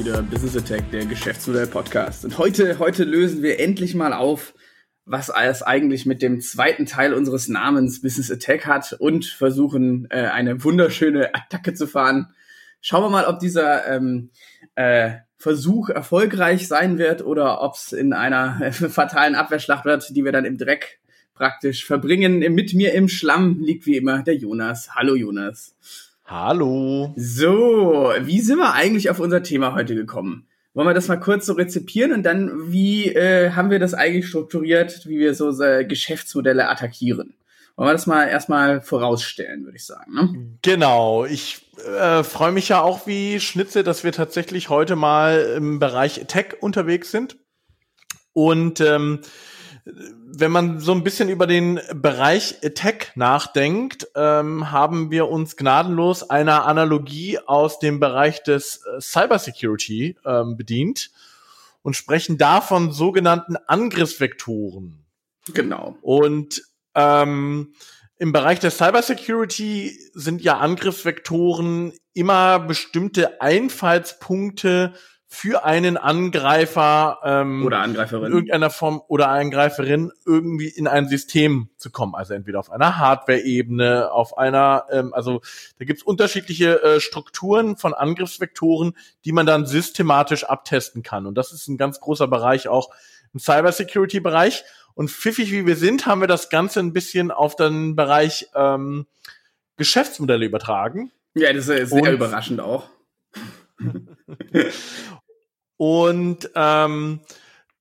Wieder Business Attack, der Geschäftsmodell Podcast. Und heute, heute lösen wir endlich mal auf, was es eigentlich mit dem zweiten Teil unseres Namens Business Attack hat und versuchen, äh, eine wunderschöne Attacke zu fahren. Schauen wir mal, ob dieser ähm, äh, Versuch erfolgreich sein wird oder ob es in einer äh, fatalen Abwehrschlacht wird, die wir dann im Dreck praktisch verbringen. Mit mir im Schlamm liegt wie immer der Jonas. Hallo Jonas. Hallo. So, wie sind wir eigentlich auf unser Thema heute gekommen? Wollen wir das mal kurz so rezipieren und dann, wie äh, haben wir das eigentlich strukturiert, wie wir so äh, Geschäftsmodelle attackieren? Wollen wir das mal erstmal vorausstellen, würde ich sagen. Ne? Genau, ich äh, freue mich ja auch wie Schnitze, dass wir tatsächlich heute mal im Bereich Tech unterwegs sind. Und ähm, wenn man so ein bisschen über den Bereich Tech nachdenkt, ähm, haben wir uns gnadenlos einer Analogie aus dem Bereich des äh, Cybersecurity ähm, bedient und sprechen da von sogenannten Angriffsvektoren. Genau. Und ähm, im Bereich der Cybersecurity sind ja Angriffsvektoren immer bestimmte Einfallspunkte für einen Angreifer ähm, oder Angreiferin in irgendeiner Form oder Angreiferin irgendwie in ein System zu kommen. Also entweder auf einer Hardware-Ebene, auf einer, ähm, also da gibt's unterschiedliche äh, Strukturen von Angriffsvektoren, die man dann systematisch abtesten kann. Und das ist ein ganz großer Bereich auch im Cybersecurity-Bereich. Und pfiffig wie wir sind, haben wir das Ganze ein bisschen auf den Bereich ähm, Geschäftsmodelle übertragen. Ja, das ist sehr Und überraschend auch. Und ähm,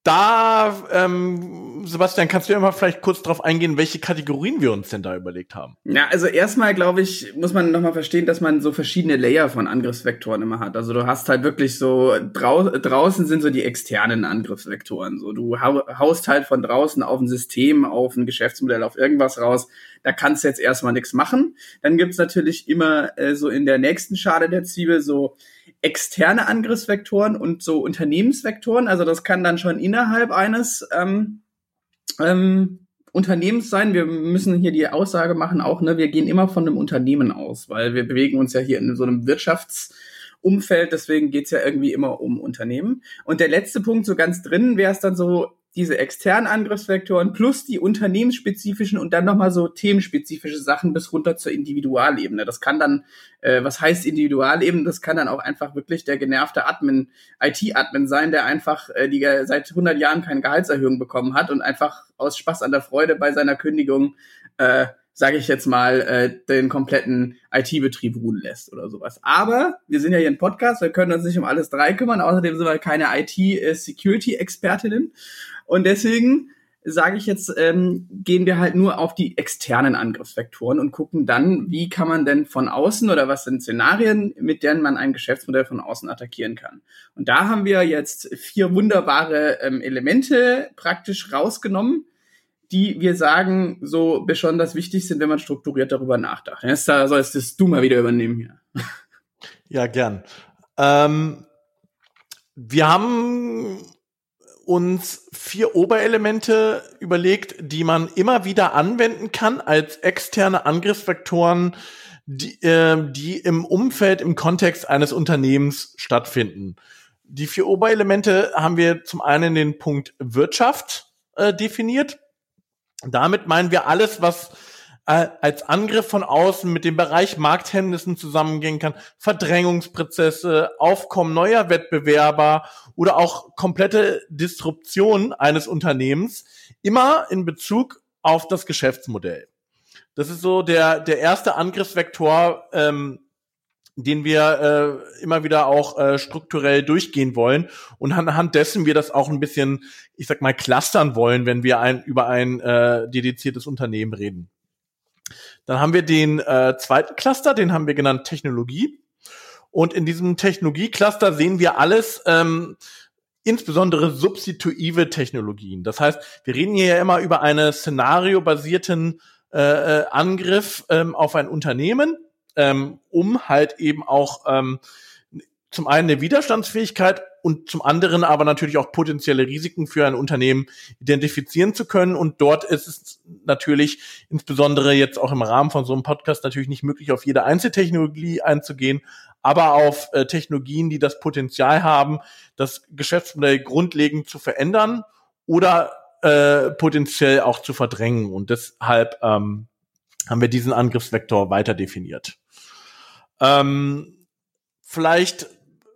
da, ähm, Sebastian, kannst du ja mal vielleicht kurz darauf eingehen, welche Kategorien wir uns denn da überlegt haben? Ja, also erstmal, glaube ich, muss man nochmal verstehen, dass man so verschiedene Layer von Angriffsvektoren immer hat. Also du hast halt wirklich so, drau draußen sind so die externen Angriffsvektoren. So, du haust halt von draußen auf ein System, auf ein Geschäftsmodell, auf irgendwas raus. Da kannst du jetzt erstmal nichts machen. Dann gibt's natürlich immer äh, so in der nächsten Schale der Zwiebel so externe Angriffsvektoren und so Unternehmensvektoren. Also das kann dann schon innerhalb eines ähm, ähm, Unternehmens sein. Wir müssen hier die Aussage machen, auch, ne, wir gehen immer von einem Unternehmen aus, weil wir bewegen uns ja hier in so einem Wirtschaftsumfeld, deswegen geht's ja irgendwie immer um Unternehmen. Und der letzte Punkt, so ganz drin, wäre es dann so diese externen Angriffsvektoren plus die unternehmensspezifischen und dann nochmal so themenspezifische Sachen bis runter zur Individualebene. Das kann dann, äh, was heißt Individualebene? Das kann dann auch einfach wirklich der genervte Admin, IT-Admin sein, der einfach äh, die seit 100 Jahren keine Gehaltserhöhung bekommen hat und einfach aus Spaß an der Freude bei seiner Kündigung äh, sage ich jetzt mal, äh, den kompletten IT-Betrieb ruhen lässt oder sowas. Aber wir sind ja hier ein Podcast, wir können uns nicht um alles drei kümmern. Außerdem sind wir keine IT-Security-Expertinnen. Und deswegen sage ich jetzt, ähm, gehen wir halt nur auf die externen Angriffsvektoren und gucken dann, wie kann man denn von außen oder was sind Szenarien, mit denen man ein Geschäftsmodell von außen attackieren kann. Und da haben wir jetzt vier wunderbare ähm, Elemente praktisch rausgenommen, die wir sagen, so besonders wichtig sind, wenn man strukturiert darüber nachdenkt. Jetzt da sollst du mal wieder übernehmen hier. Ja, gern. Ähm, wir haben uns vier Oberelemente überlegt, die man immer wieder anwenden kann als externe Angriffsvektoren, die, äh, die im Umfeld, im Kontext eines Unternehmens stattfinden. Die vier Oberelemente haben wir zum einen den Punkt Wirtschaft äh, definiert. Damit meinen wir alles, was als Angriff von außen mit dem Bereich Markthemmnissen zusammengehen kann, Verdrängungsprozesse, Aufkommen neuer Wettbewerber oder auch komplette Disruption eines Unternehmens, immer in Bezug auf das Geschäftsmodell. Das ist so der, der erste Angriffsvektor, ähm, den wir äh, immer wieder auch äh, strukturell durchgehen wollen und anhand dessen wir das auch ein bisschen, ich sag mal, clustern wollen, wenn wir ein, über ein äh, dediziertes Unternehmen reden. Dann haben wir den äh, zweiten Cluster, den haben wir genannt Technologie. Und in diesem Technologie-Cluster sehen wir alles, ähm, insbesondere substitutive Technologien. Das heißt, wir reden hier ja immer über einen szenariobasierten äh, äh, Angriff ähm, auf ein Unternehmen, ähm, um halt eben auch ähm, zum einen eine Widerstandsfähigkeit und zum anderen aber natürlich auch potenzielle Risiken für ein Unternehmen identifizieren zu können. Und dort ist es natürlich insbesondere jetzt auch im Rahmen von so einem Podcast natürlich nicht möglich, auf jede Einzeltechnologie einzugehen. aber auf äh, Technologien, die das Potenzial haben, das Geschäftsmodell grundlegend zu verändern oder äh, potenziell auch zu verdrängen. Und deshalb ähm, haben wir diesen Angriffsvektor weiter definiert. Ähm, vielleicht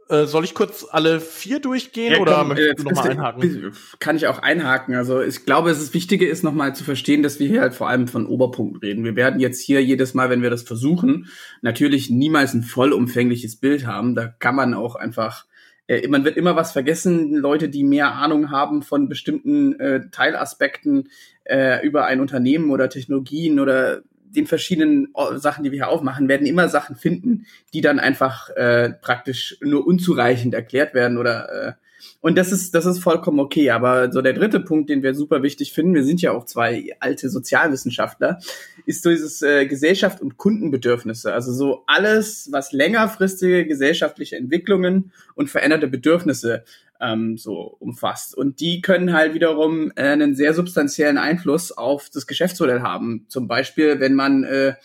äh, soll ich kurz alle vier durchgehen ja, oder komm, möchtest du nochmal einhaken? Kann ich auch einhaken. Also ich glaube, es ist Wichtige ist nochmal zu verstehen, dass wir hier halt vor allem von Oberpunkten reden. Wir werden jetzt hier jedes Mal, wenn wir das versuchen, natürlich niemals ein vollumfängliches Bild haben. Da kann man auch einfach äh, man wird immer was vergessen. Leute, die mehr Ahnung haben von bestimmten äh, Teilaspekten äh, über ein Unternehmen oder Technologien oder den verschiedenen äh, Sachen, die wir hier aufmachen, werden immer Sachen finden, die dann einfach äh, praktisch nur unzureichend erklärt werden oder äh, und das ist, das ist vollkommen okay. Aber so der dritte Punkt, den wir super wichtig finden, wir sind ja auch zwei alte Sozialwissenschaftler, ist so dieses äh, Gesellschaft und Kundenbedürfnisse. Also so alles, was längerfristige gesellschaftliche Entwicklungen und veränderte Bedürfnisse ähm, so umfasst. Und die können halt wiederum äh, einen sehr substanziellen Einfluss auf das Geschäftsmodell haben. Zum Beispiel, wenn man äh,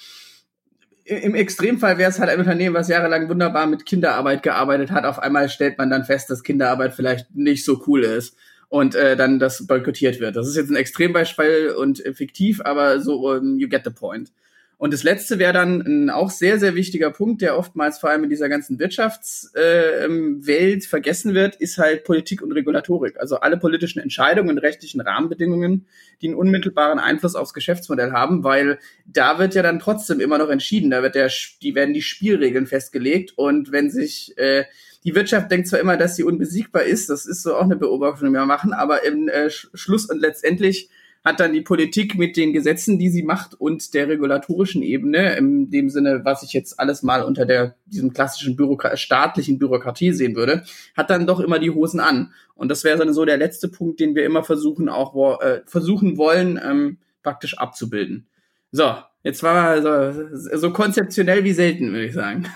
im Extremfall wäre es halt ein Unternehmen, was jahrelang wunderbar mit Kinderarbeit gearbeitet hat. Auf einmal stellt man dann fest, dass Kinderarbeit vielleicht nicht so cool ist und äh, dann das boykottiert wird. Das ist jetzt ein Extrembeispiel und fiktiv, aber so um, you get the point. Und das letzte wäre dann ein auch sehr, sehr wichtiger Punkt, der oftmals vor allem in dieser ganzen Wirtschaftswelt äh, vergessen wird, ist halt Politik und Regulatorik. Also alle politischen Entscheidungen und rechtlichen Rahmenbedingungen, die einen unmittelbaren Einfluss aufs Geschäftsmodell haben, weil da wird ja dann trotzdem immer noch entschieden. Da wird der, die werden die Spielregeln festgelegt und wenn sich äh, die Wirtschaft denkt zwar immer, dass sie unbesiegbar ist, das ist so auch eine Beobachtung, die wir machen, aber im äh, Schluss und letztendlich hat dann die Politik mit den Gesetzen, die sie macht und der regulatorischen Ebene, in dem Sinne, was ich jetzt alles mal unter der, diesem klassischen Bürokra staatlichen Bürokratie sehen würde, hat dann doch immer die Hosen an. Und das wäre dann so der letzte Punkt, den wir immer versuchen, auch äh, versuchen wollen, ähm, praktisch abzubilden. So, jetzt war so, so konzeptionell wie selten, würde ich sagen.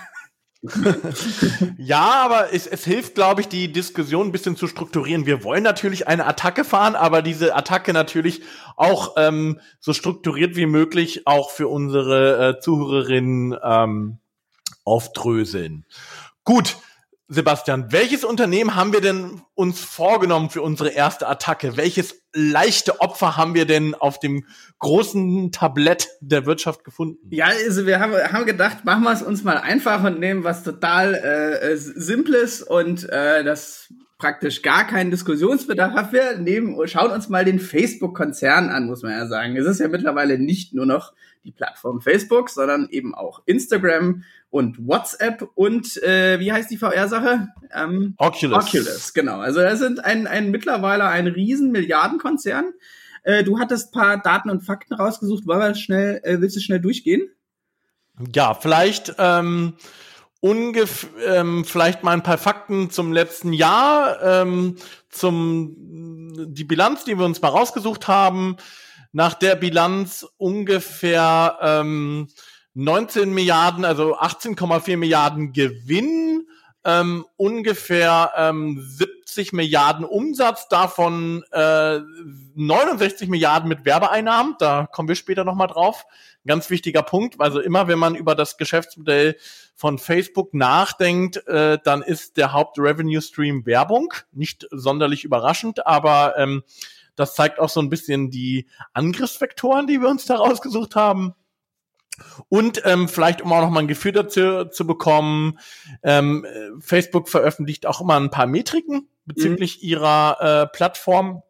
ja, aber es, es hilft, glaube ich, die Diskussion ein bisschen zu strukturieren. Wir wollen natürlich eine Attacke fahren, aber diese Attacke natürlich auch ähm, so strukturiert wie möglich auch für unsere äh, Zuhörerinnen ähm, aufdröseln. Gut, Sebastian, welches Unternehmen haben wir denn uns vorgenommen für unsere erste Attacke? Welches leichte Opfer haben wir denn auf dem großen Tablett der Wirtschaft gefunden? Ja, also wir haben, haben gedacht, machen wir es uns mal einfach und nehmen was total äh, Simples und äh, das praktisch gar keinen Diskussionsbedarf hat. Wir nehmen, schauen uns mal den Facebook-Konzern an, muss man ja sagen. Es ist ja mittlerweile nicht nur noch die Plattform Facebook, sondern eben auch Instagram und WhatsApp und äh, wie heißt die VR-Sache? Ähm, Oculus. Oculus, genau. Also das sind ein, ein mittlerweile ein riesen Milliardenkonzern. Äh, du hattest paar Daten und Fakten rausgesucht. Wollen wir schnell, äh, willst du schnell durchgehen? Ja, vielleicht ähm, ungefähr, ähm, vielleicht mal ein paar Fakten zum letzten Jahr, ähm, zum die Bilanz, die wir uns mal rausgesucht haben. Nach der Bilanz ungefähr ähm, 19 Milliarden, also 18,4 Milliarden Gewinn, ähm, ungefähr ähm, 70 Milliarden Umsatz, davon äh, 69 Milliarden mit Werbeeinnahmen. Da kommen wir später nochmal drauf. ganz wichtiger Punkt. Also immer, wenn man über das Geschäftsmodell von Facebook nachdenkt, äh, dann ist der Haupt-Revenue-Stream Werbung. Nicht sonderlich überraschend, aber ähm, das zeigt auch so ein bisschen die Angriffsvektoren, die wir uns da rausgesucht haben. Und ähm, vielleicht, um auch noch mal ein Gefühl dazu zu bekommen, ähm, Facebook veröffentlicht auch immer ein paar Metriken bezüglich mhm. ihrer äh, Plattform.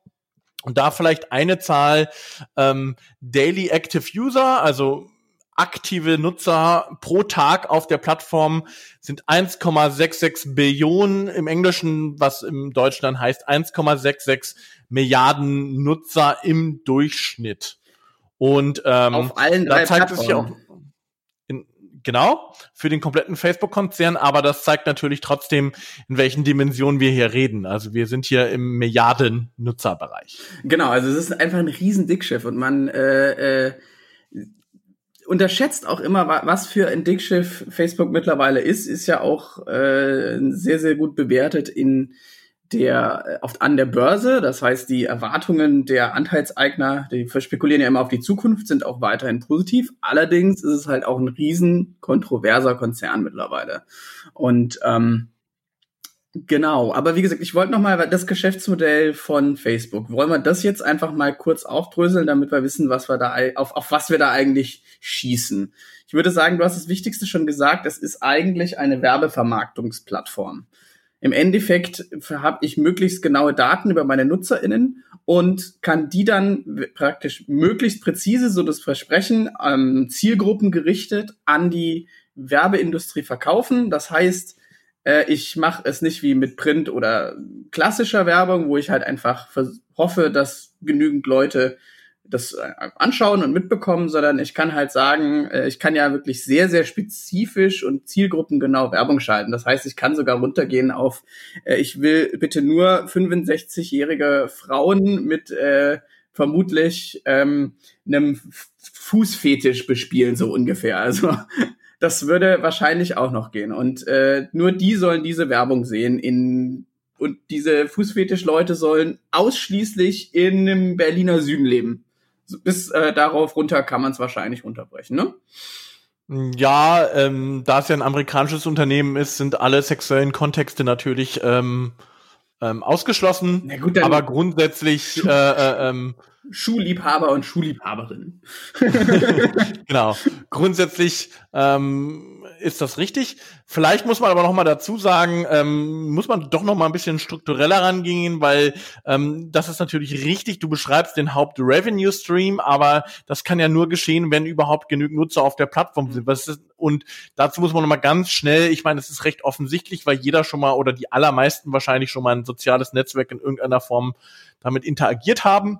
Und da vielleicht eine Zahl, ähm, Daily Active User, also aktive Nutzer pro Tag auf der Plattform sind 1,66 Billionen im Englischen, was im Deutschen dann heißt 1,66 Milliarden Nutzer im Durchschnitt. Und ähm, auf allen drei da zeigt es sich auch in, genau für den kompletten Facebook-Konzern, aber das zeigt natürlich trotzdem, in welchen Dimensionen wir hier reden. Also wir sind hier im Milliarden-Nutzerbereich. Genau, also es ist einfach ein riesen Dickschiff und man äh, äh, unterschätzt auch immer, was für ein Dickschiff Facebook mittlerweile ist, ist ja auch äh, sehr, sehr gut bewertet in der äh, oft an der Börse. Das heißt, die Erwartungen der Anteilseigner, die spekulieren ja immer auf die Zukunft, sind auch weiterhin positiv. Allerdings ist es halt auch ein riesen kontroverser Konzern mittlerweile. Und ähm, Genau, aber wie gesagt, ich wollte noch mal das Geschäftsmodell von Facebook. Wollen wir das jetzt einfach mal kurz aufdröseln, damit wir wissen, was wir da auf, auf was wir da eigentlich schießen. Ich würde sagen, du hast das Wichtigste schon gesagt, es ist eigentlich eine Werbevermarktungsplattform. Im Endeffekt habe ich möglichst genaue Daten über meine NutzerInnen und kann die dann praktisch möglichst präzise, so das Versprechen, ähm, Zielgruppen gerichtet an die Werbeindustrie verkaufen. Das heißt, äh, ich mache es nicht wie mit Print oder klassischer Werbung, wo ich halt einfach hoffe, dass genügend Leute das äh, anschauen und mitbekommen, sondern ich kann halt sagen, äh, ich kann ja wirklich sehr, sehr spezifisch und zielgruppengenau Werbung schalten. Das heißt, ich kann sogar runtergehen auf, äh, ich will bitte nur 65-jährige Frauen mit äh, vermutlich ähm, einem Fußfetisch bespielen, so ungefähr. Also das würde wahrscheinlich auch noch gehen. Und äh, nur die sollen diese Werbung sehen in und diese Fußfetisch-Leute sollen ausschließlich in einem Berliner Süden leben bis äh, darauf runter kann man es wahrscheinlich unterbrechen, ne? Ja, ähm, da es ja ein amerikanisches Unternehmen ist, sind alle sexuellen Kontexte natürlich ähm, ähm, ausgeschlossen. Na gut, aber grundsätzlich äh, äh, ähm, Schuhliebhaber und Schuhliebhaberinnen. genau. Grundsätzlich ähm, ist das richtig. Vielleicht muss man aber noch mal dazu sagen, ähm, muss man doch noch mal ein bisschen struktureller rangehen, weil ähm, das ist natürlich richtig. Du beschreibst den Haupt-Revenue-Stream, aber das kann ja nur geschehen, wenn überhaupt genügend Nutzer auf der Plattform sind. Ist, und dazu muss man noch mal ganz schnell, ich meine, es ist recht offensichtlich, weil jeder schon mal oder die allermeisten wahrscheinlich schon mal ein soziales Netzwerk in irgendeiner Form damit interagiert haben.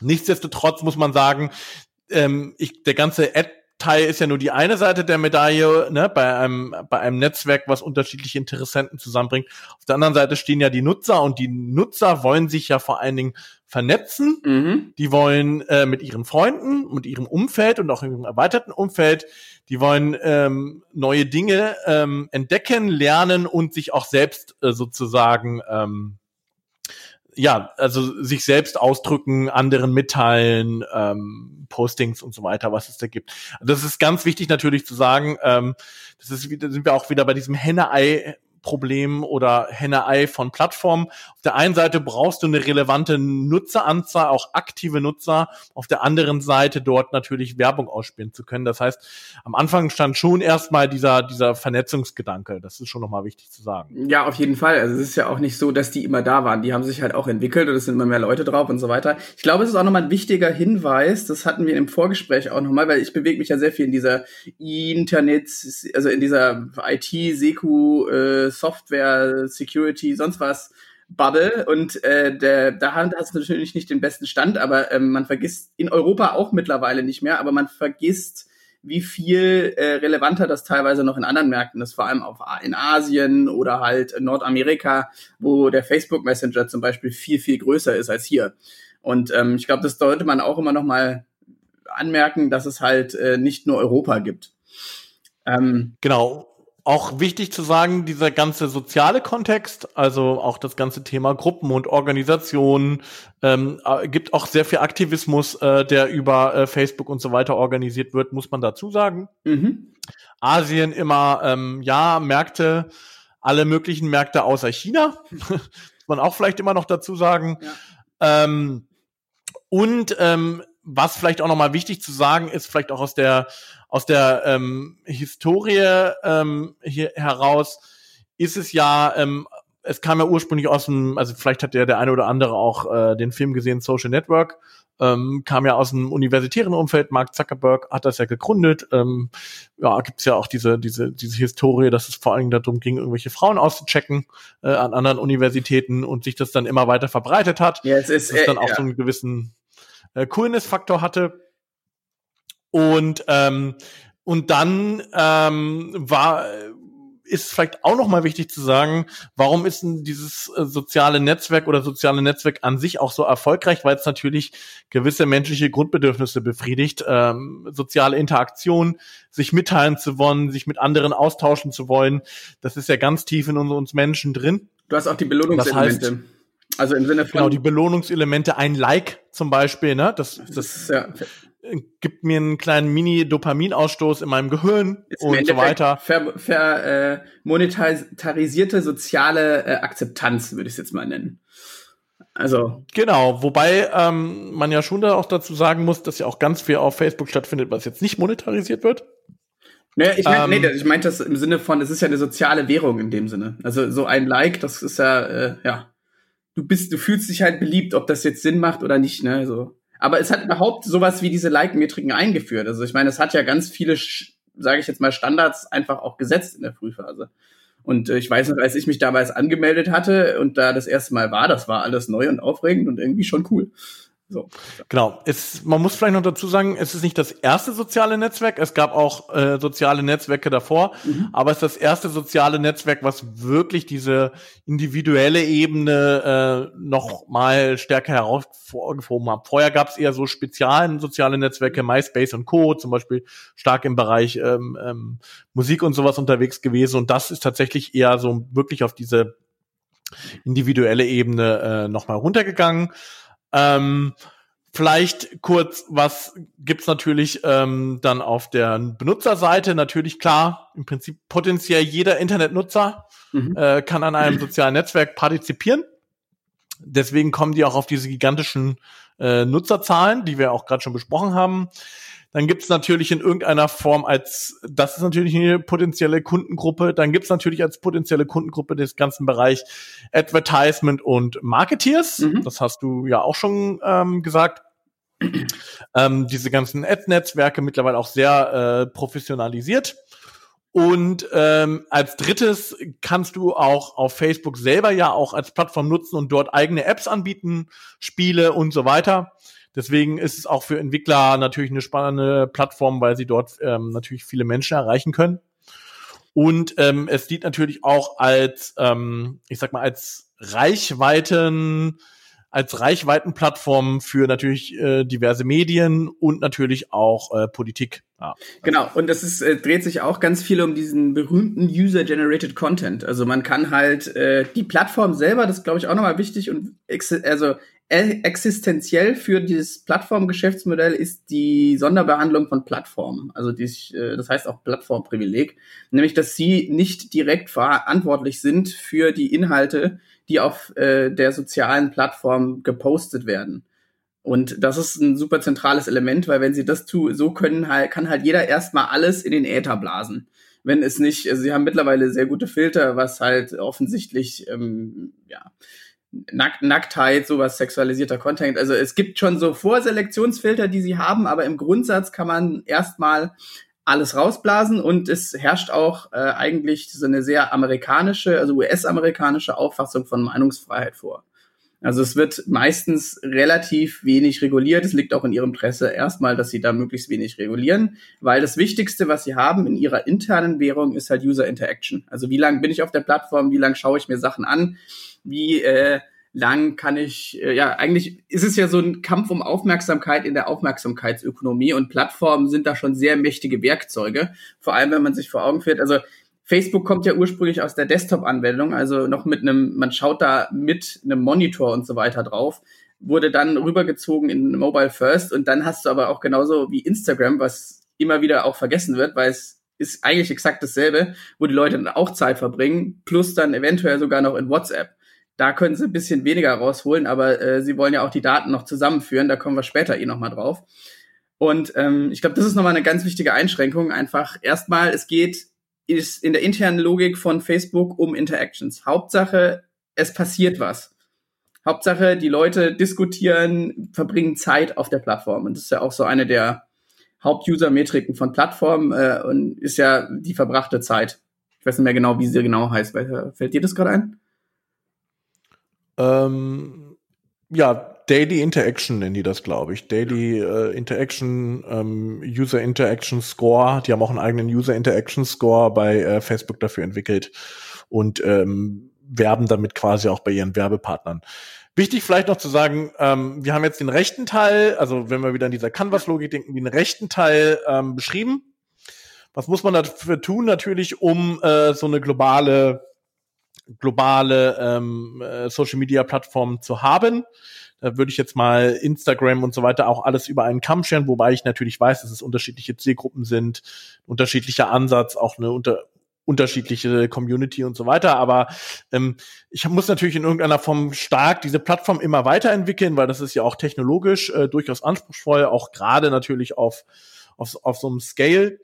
Nichtsdestotrotz muss man sagen, ähm, ich, der ganze Ad Teil ist ja nur die eine Seite der Medaille, ne, bei einem, bei einem Netzwerk, was unterschiedliche Interessenten zusammenbringt. Auf der anderen Seite stehen ja die Nutzer und die Nutzer wollen sich ja vor allen Dingen vernetzen. Mhm. Die wollen äh, mit ihren Freunden, mit ihrem Umfeld und auch im erweiterten Umfeld, die wollen ähm, neue Dinge ähm, entdecken, lernen und sich auch selbst äh, sozusagen ähm, ja, also sich selbst ausdrücken, anderen mitteilen, ähm, Postings und so weiter, was es da gibt. Das ist ganz wichtig natürlich zu sagen. Ähm, das ist wieder, sind wir auch wieder bei diesem Henne-Ei Problem oder Henne-Ei von Plattformen. Auf der einen Seite brauchst du eine relevante Nutzeranzahl, auch aktive Nutzer. Auf der anderen Seite dort natürlich Werbung ausspielen zu können. Das heißt, am Anfang stand schon erstmal dieser, dieser Vernetzungsgedanke. Das ist schon nochmal wichtig zu sagen. Ja, auf jeden Fall. Also es ist ja auch nicht so, dass die immer da waren. Die haben sich halt auch entwickelt und es sind immer mehr Leute drauf und so weiter. Ich glaube, es ist auch nochmal ein wichtiger Hinweis. Das hatten wir im Vorgespräch auch nochmal, weil ich bewege mich ja sehr viel in dieser Internet, also in dieser IT-Seku, äh, Software, Security, sonst was Bubble und äh, da hat es natürlich nicht den besten Stand, aber ähm, man vergisst in Europa auch mittlerweile nicht mehr, aber man vergisst, wie viel äh, relevanter das teilweise noch in anderen Märkten ist, vor allem auf, in Asien oder halt Nordamerika, wo der Facebook Messenger zum Beispiel viel, viel größer ist als hier. Und ähm, ich glaube, das sollte man auch immer noch mal anmerken, dass es halt äh, nicht nur Europa gibt. Ähm, genau auch wichtig zu sagen, dieser ganze soziale Kontext, also auch das ganze Thema Gruppen und Organisationen, ähm, äh, gibt auch sehr viel Aktivismus, äh, der über äh, Facebook und so weiter organisiert wird, muss man dazu sagen. Mhm. Asien immer, ähm, ja, Märkte, alle möglichen Märkte außer China, muss man auch vielleicht immer noch dazu sagen. Ja. Ähm, und ähm, was vielleicht auch nochmal wichtig zu sagen ist, vielleicht auch aus der aus der ähm, Historie ähm, hier heraus, ist es ja, ähm, es kam ja ursprünglich aus dem, also vielleicht hat der der eine oder andere auch äh, den Film gesehen, Social Network, ähm, kam ja aus dem universitären Umfeld. Mark Zuckerberg hat das ja gegründet. Ähm, ja, gibt's ja auch diese diese diese Historie, dass es vor allen Dingen darum ging, irgendwelche Frauen auszuchecken äh, an anderen Universitäten und sich das dann immer weiter verbreitet hat. Ja, es ist das dann auch ja. so einen gewissen äh, Coolness-Faktor hatte. Und ähm, und dann ähm, war ist vielleicht auch noch mal wichtig zu sagen, warum ist denn dieses äh, soziale Netzwerk oder soziale Netzwerk an sich auch so erfolgreich, weil es natürlich gewisse menschliche Grundbedürfnisse befriedigt, ähm, soziale Interaktion, sich mitteilen zu wollen, sich mit anderen austauschen zu wollen, das ist ja ganz tief in uns Menschen drin. Du hast auch die Belohnungselemente. Das heißt, also im Sinne von. Genau, die Belohnungselemente, ein Like zum Beispiel, ne? Das, das, das ja. Gibt mir einen kleinen Mini-Dopaminausstoß in meinem Gehirn Ist und so weiter. Ver, ver, äh, monetarisierte soziale äh, Akzeptanz, würde ich es jetzt mal nennen. Also. Genau, wobei ähm, man ja schon da auch dazu sagen muss, dass ja auch ganz viel auf Facebook stattfindet, was jetzt nicht monetarisiert wird. Naja, ich meine, ähm, nee, ich meinte das im Sinne von, es ist ja eine soziale Währung in dem Sinne. Also so ein Like, das ist ja, äh, ja, du bist, du fühlst dich halt beliebt, ob das jetzt Sinn macht oder nicht, ne? So. Aber es hat überhaupt sowas wie diese Like-Metriken eingeführt. Also ich meine, es hat ja ganz viele, sage ich jetzt mal, Standards einfach auch gesetzt in der Frühphase. Und äh, ich weiß noch, als ich mich damals angemeldet hatte und da das erste Mal war, das war alles neu und aufregend und irgendwie schon cool. So. Genau. Es, man muss vielleicht noch dazu sagen, es ist nicht das erste soziale Netzwerk. Es gab auch äh, soziale Netzwerke davor, mhm. aber es ist das erste soziale Netzwerk, was wirklich diese individuelle Ebene äh, noch mal stärker hervorgehoben hat. Vorher gab es eher so spezialen soziale Netzwerke, MySpace und Co. Zum Beispiel stark im Bereich ähm, ähm, Musik und sowas unterwegs gewesen. Und das ist tatsächlich eher so wirklich auf diese individuelle Ebene äh, nochmal runtergegangen. Ähm, Vielleicht kurz, was gibt's natürlich ähm, dann auf der Benutzerseite? Natürlich klar, im Prinzip potenziell jeder Internetnutzer mhm. äh, kann an einem sozialen Netzwerk partizipieren. Deswegen kommen die auch auf diese gigantischen äh, Nutzerzahlen, die wir auch gerade schon besprochen haben. Dann gibt's natürlich in irgendeiner Form als, das ist natürlich eine potenzielle Kundengruppe, dann gibt's natürlich als potenzielle Kundengruppe des ganzen Bereich Advertisement und Marketeers. Mhm. Das hast du ja auch schon ähm, gesagt. ähm, diese ganzen Ad-Netzwerke mittlerweile auch sehr äh, professionalisiert. Und ähm, als drittes kannst du auch auf Facebook selber ja auch als Plattform nutzen und dort eigene Apps anbieten, Spiele und so weiter. Deswegen ist es auch für Entwickler natürlich eine spannende Plattform, weil sie dort ähm, natürlich viele Menschen erreichen können. Und ähm, es dient natürlich auch als, ähm, ich sag mal, als Reichweiten, als Reichweitenplattform für natürlich äh, diverse Medien und natürlich auch äh, Politik. Ja. Genau, und das ist, äh, dreht sich auch ganz viel um diesen berühmten User-Generated Content. Also man kann halt äh, die Plattform selber, das glaube ich auch nochmal wichtig und also existenziell für dieses Plattformgeschäftsmodell ist die Sonderbehandlung von Plattformen. Also die, äh, das heißt auch Plattformprivileg, nämlich dass sie nicht direkt verantwortlich sind für die Inhalte, die auf äh, der sozialen Plattform gepostet werden. Und das ist ein super zentrales Element, weil wenn sie das tun, so können halt, kann halt jeder erstmal alles in den Äther blasen. Wenn es nicht, also sie haben mittlerweile sehr gute Filter, was halt offensichtlich, ähm, ja, Nack Nacktheit, sowas sexualisierter Content. Also es gibt schon so Vorselektionsfilter, die sie haben, aber im Grundsatz kann man erstmal alles rausblasen und es herrscht auch äh, eigentlich so eine sehr amerikanische, also US-amerikanische Auffassung von Meinungsfreiheit vor. Also es wird meistens relativ wenig reguliert. Es liegt auch in ihrem Interesse erstmal, dass sie da möglichst wenig regulieren, weil das Wichtigste, was sie haben in ihrer internen Währung, ist halt User Interaction. Also wie lange bin ich auf der Plattform, wie lange schaue ich mir Sachen an, wie äh, lang kann ich, äh, ja, eigentlich ist es ja so ein Kampf um Aufmerksamkeit in der Aufmerksamkeitsökonomie und Plattformen sind da schon sehr mächtige Werkzeuge. Vor allem, wenn man sich vor Augen führt, also Facebook kommt ja ursprünglich aus der Desktop-Anwendung, also noch mit einem, man schaut da mit einem Monitor und so weiter drauf, wurde dann rübergezogen in Mobile First und dann hast du aber auch genauso wie Instagram, was immer wieder auch vergessen wird, weil es ist eigentlich exakt dasselbe, wo die Leute dann auch Zeit verbringen, plus dann eventuell sogar noch in WhatsApp. Da können sie ein bisschen weniger rausholen, aber äh, sie wollen ja auch die Daten noch zusammenführen. Da kommen wir später eh nochmal drauf. Und ähm, ich glaube, das ist nochmal eine ganz wichtige Einschränkung. Einfach erstmal, es geht ist in der internen Logik von Facebook um Interactions. Hauptsache, es passiert was. Hauptsache, die Leute diskutieren, verbringen Zeit auf der Plattform. Und das ist ja auch so eine der Haupt-User-Metriken von Plattformen äh, und ist ja die verbrachte Zeit. Ich weiß nicht mehr genau, wie sie genau heißt. Fällt dir das gerade ein? Ähm, ja, Daily Interaction nennen die das, glaube ich. Daily äh, Interaction, ähm, User Interaction Score. Die haben auch einen eigenen User Interaction Score bei äh, Facebook dafür entwickelt und ähm, werben damit quasi auch bei ihren Werbepartnern. Wichtig vielleicht noch zu sagen, ähm, wir haben jetzt den rechten Teil, also wenn wir wieder in dieser Canvas-Logik denken, den rechten Teil ähm, beschrieben. Was muss man dafür tun? Natürlich, um äh, so eine globale globale ähm, äh, Social Media Plattformen zu haben. Da würde ich jetzt mal Instagram und so weiter auch alles über einen Kamm scheren, wobei ich natürlich weiß, dass es unterschiedliche Zielgruppen sind, unterschiedlicher Ansatz, auch eine unter unterschiedliche Community und so weiter. Aber ähm, ich muss natürlich in irgendeiner Form stark diese Plattform immer weiterentwickeln, weil das ist ja auch technologisch äh, durchaus anspruchsvoll, auch gerade natürlich auf, auf, auf so einem Scale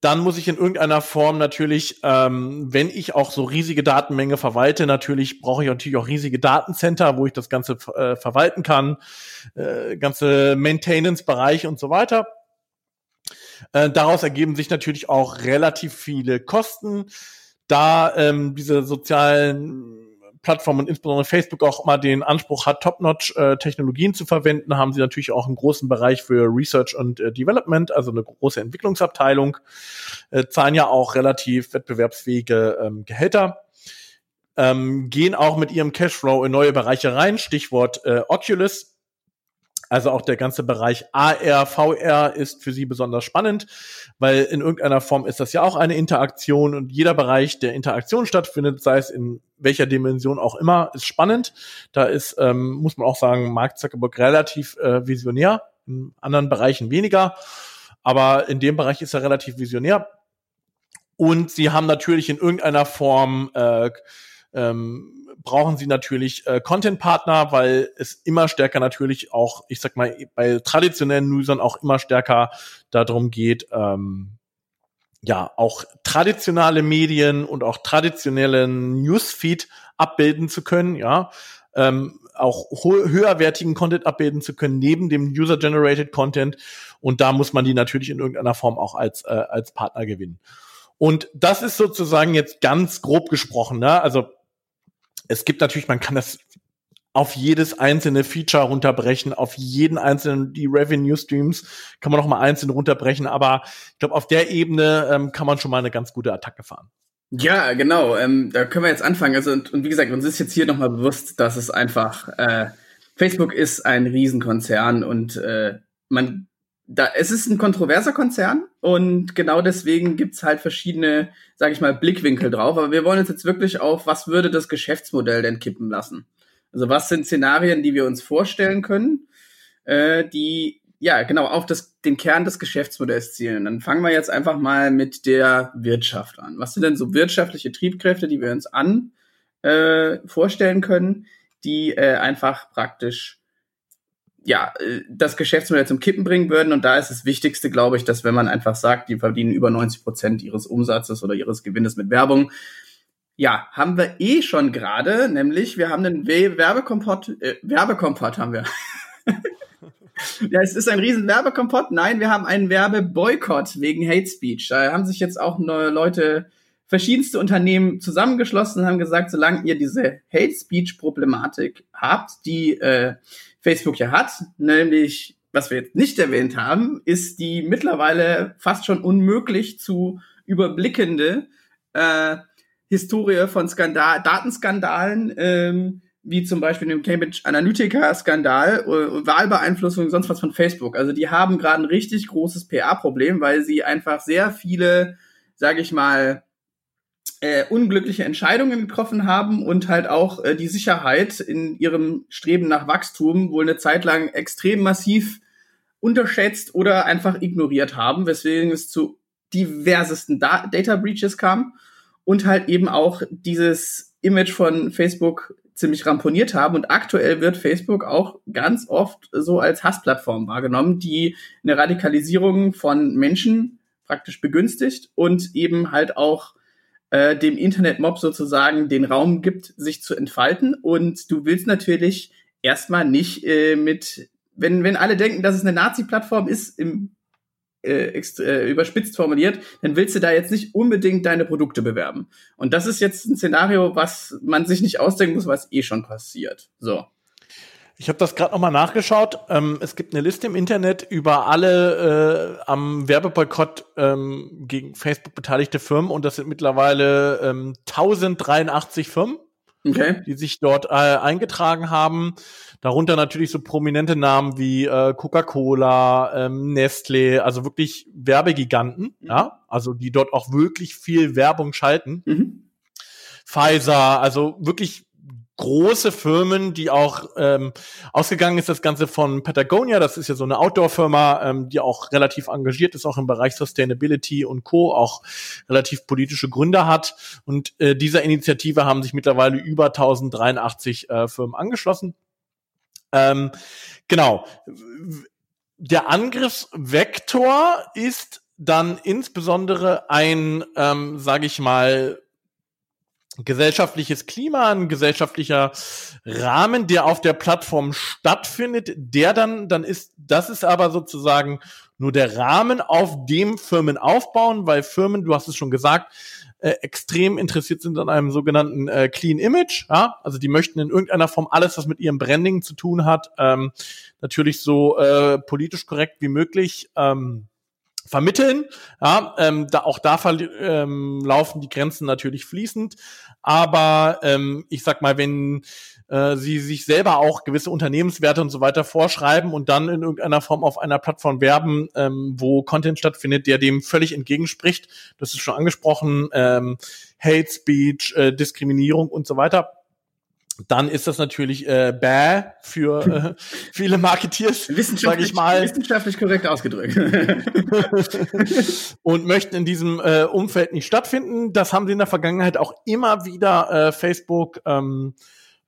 dann muss ich in irgendeiner Form natürlich, ähm, wenn ich auch so riesige Datenmenge verwalte, natürlich brauche ich natürlich auch riesige Datencenter, wo ich das Ganze äh, verwalten kann, äh, ganze Maintenance-Bereiche und so weiter. Äh, daraus ergeben sich natürlich auch relativ viele Kosten, da ähm, diese sozialen Plattformen und insbesondere Facebook auch mal den Anspruch hat, Top-Notch-Technologien äh, zu verwenden, haben sie natürlich auch einen großen Bereich für Research und äh, Development, also eine große Entwicklungsabteilung, äh, zahlen ja auch relativ wettbewerbsfähige ähm, Gehälter. Ähm, gehen auch mit ihrem Cashflow in neue Bereiche rein, Stichwort äh, Oculus, also auch der ganze Bereich AR, VR ist für sie besonders spannend, weil in irgendeiner Form ist das ja auch eine Interaktion und jeder Bereich, der Interaktion stattfindet, sei es in welcher Dimension auch immer, ist spannend. Da ist, ähm, muss man auch sagen, Mark Zuckerberg relativ äh, visionär, in anderen Bereichen weniger, aber in dem Bereich ist er relativ visionär. Und sie haben natürlich in irgendeiner Form äh, ähm, brauchen sie natürlich äh, Content-Partner, weil es immer stärker natürlich auch, ich sag mal, bei traditionellen Usern auch immer stärker darum geht, ähm, ja, auch traditionelle Medien und auch traditionellen Newsfeed abbilden zu können, ja, ähm, auch höherwertigen Content abbilden zu können, neben dem User-Generated Content. Und da muss man die natürlich in irgendeiner Form auch als, äh, als Partner gewinnen. Und das ist sozusagen jetzt ganz grob gesprochen, ne? Also es gibt natürlich, man kann das auf jedes einzelne Feature runterbrechen, auf jeden einzelnen, die Revenue Streams kann man noch mal einzeln runterbrechen, aber ich glaube, auf der Ebene ähm, kann man schon mal eine ganz gute Attacke fahren. Ja, genau. Ähm, da können wir jetzt anfangen. Also und, und wie gesagt, uns ist jetzt hier nochmal bewusst, dass es einfach äh, Facebook ist ein Riesenkonzern und äh, man da, es ist ein kontroverser Konzern und genau deswegen gibt's halt verschiedene, sage ich mal, Blickwinkel drauf. Aber wir wollen uns jetzt wirklich auf, was würde das Geschäftsmodell denn kippen lassen? Also was sind Szenarien, die wir uns vorstellen können, äh, die ja genau auf das, den Kern des Geschäftsmodells zielen. Dann fangen wir jetzt einfach mal mit der Wirtschaft an. Was sind denn so wirtschaftliche Triebkräfte, die wir uns an äh, vorstellen können, die äh, einfach praktisch ja, äh, das Geschäftsmodell zum Kippen bringen würden. Und da ist das Wichtigste, glaube ich, dass wenn man einfach sagt, die verdienen über 90 Prozent ihres Umsatzes oder ihres Gewinnes mit Werbung, ja, haben wir eh schon gerade, nämlich wir haben einen Werbekompott, äh, Werbekompott haben wir. ja, es ist ein riesen Werbekompott. Nein, wir haben einen Werbeboykott wegen Hate Speech. Da haben sich jetzt auch neue Leute, verschiedenste Unternehmen zusammengeschlossen und haben gesagt, solange ihr diese Hate Speech Problematik habt, die äh, Facebook ja hat, nämlich was wir jetzt nicht erwähnt haben, ist die mittlerweile fast schon unmöglich zu überblickende äh, Historie von Skandal, Datenskandalen, ähm, wie zum Beispiel dem Cambridge Analytica-Skandal, äh, Wahlbeeinflussung, sonst was von Facebook. Also die haben gerade ein richtig großes PR-Problem, weil sie einfach sehr viele, sage ich mal, äh, unglückliche Entscheidungen getroffen haben und halt auch äh, die Sicherheit in ihrem Streben nach Wachstum wohl eine Zeit lang extrem massiv unterschätzt oder einfach ignoriert haben, weswegen es zu diversesten da Data Breaches kam und halt eben auch dieses Image von Facebook ziemlich ramponiert haben. Und aktuell wird Facebook auch ganz oft so als Hassplattform wahrgenommen, die eine Radikalisierung von Menschen praktisch begünstigt und eben halt auch äh, dem Internetmob sozusagen den Raum gibt, sich zu entfalten. Und du willst natürlich erstmal nicht äh, mit, wenn, wenn alle denken, dass es eine Nazi-Plattform ist, im äh, äh, überspitzt formuliert, dann willst du da jetzt nicht unbedingt deine Produkte bewerben. Und das ist jetzt ein Szenario, was man sich nicht ausdenken muss, was eh schon passiert. So. Ich habe das gerade nochmal nachgeschaut. Ähm, es gibt eine Liste im Internet über alle äh, am Werbeboykott ähm, gegen Facebook beteiligte Firmen und das sind mittlerweile ähm, 1083 Firmen, okay. die sich dort äh, eingetragen haben. Darunter natürlich so prominente Namen wie äh, Coca-Cola, ähm, Nestle, also wirklich Werbegiganten, mhm. ja, also die dort auch wirklich viel Werbung schalten. Mhm. Pfizer, also wirklich große Firmen, die auch ähm, ausgegangen ist, das Ganze von Patagonia, das ist ja so eine Outdoor-Firma, ähm, die auch relativ engagiert ist, auch im Bereich Sustainability und Co., auch relativ politische Gründe hat. Und äh, dieser Initiative haben sich mittlerweile über 1083 äh, Firmen angeschlossen. Ähm, genau. Der Angriffsvektor ist dann insbesondere ein, ähm, sage ich mal, gesellschaftliches Klima, ein gesellschaftlicher Rahmen, der auf der Plattform stattfindet, der dann, dann ist, das ist aber sozusagen nur der Rahmen, auf dem Firmen aufbauen, weil Firmen, du hast es schon gesagt, äh, extrem interessiert sind an einem sogenannten äh, Clean Image. Ja? Also die möchten in irgendeiner Form alles, was mit ihrem Branding zu tun hat, ähm, natürlich so äh, politisch korrekt wie möglich ähm, vermitteln. Ja, ähm, da, auch da ähm, laufen die Grenzen natürlich fließend. Aber ähm, ich sag mal, wenn äh, sie sich selber auch gewisse Unternehmenswerte und so weiter vorschreiben und dann in irgendeiner Form auf einer Plattform werben, ähm, wo Content stattfindet, der dem völlig entgegenspricht, das ist schon angesprochen, ähm, Hate Speech, äh, Diskriminierung und so weiter, dann ist das natürlich äh, bäh für äh, viele Marketeers, sage ich mal. Wissenschaftlich korrekt ausgedrückt. und möchten in diesem äh, Umfeld nicht stattfinden. Das haben sie in der Vergangenheit auch immer wieder äh, Facebook ähm,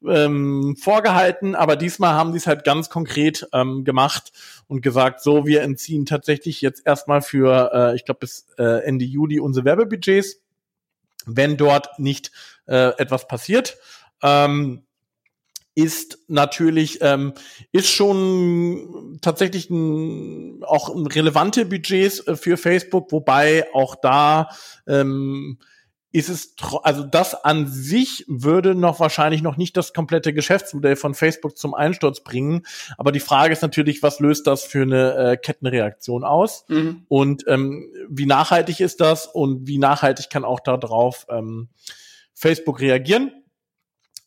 ähm, vorgehalten, aber diesmal haben sie es halt ganz konkret ähm, gemacht und gesagt, so, wir entziehen tatsächlich jetzt erstmal für, äh, ich glaube, bis äh, Ende Juli unsere Werbebudgets, wenn dort nicht äh, etwas passiert. Ähm, ist natürlich ähm, ist schon tatsächlich ein, auch relevante Budgets äh, für Facebook, wobei auch da ähm, ist es also das an sich würde noch wahrscheinlich noch nicht das komplette Geschäftsmodell von Facebook zum Einsturz bringen. Aber die Frage ist natürlich, was löst das für eine äh, Kettenreaktion aus mhm. und ähm, wie nachhaltig ist das und wie nachhaltig kann auch darauf ähm, Facebook reagieren?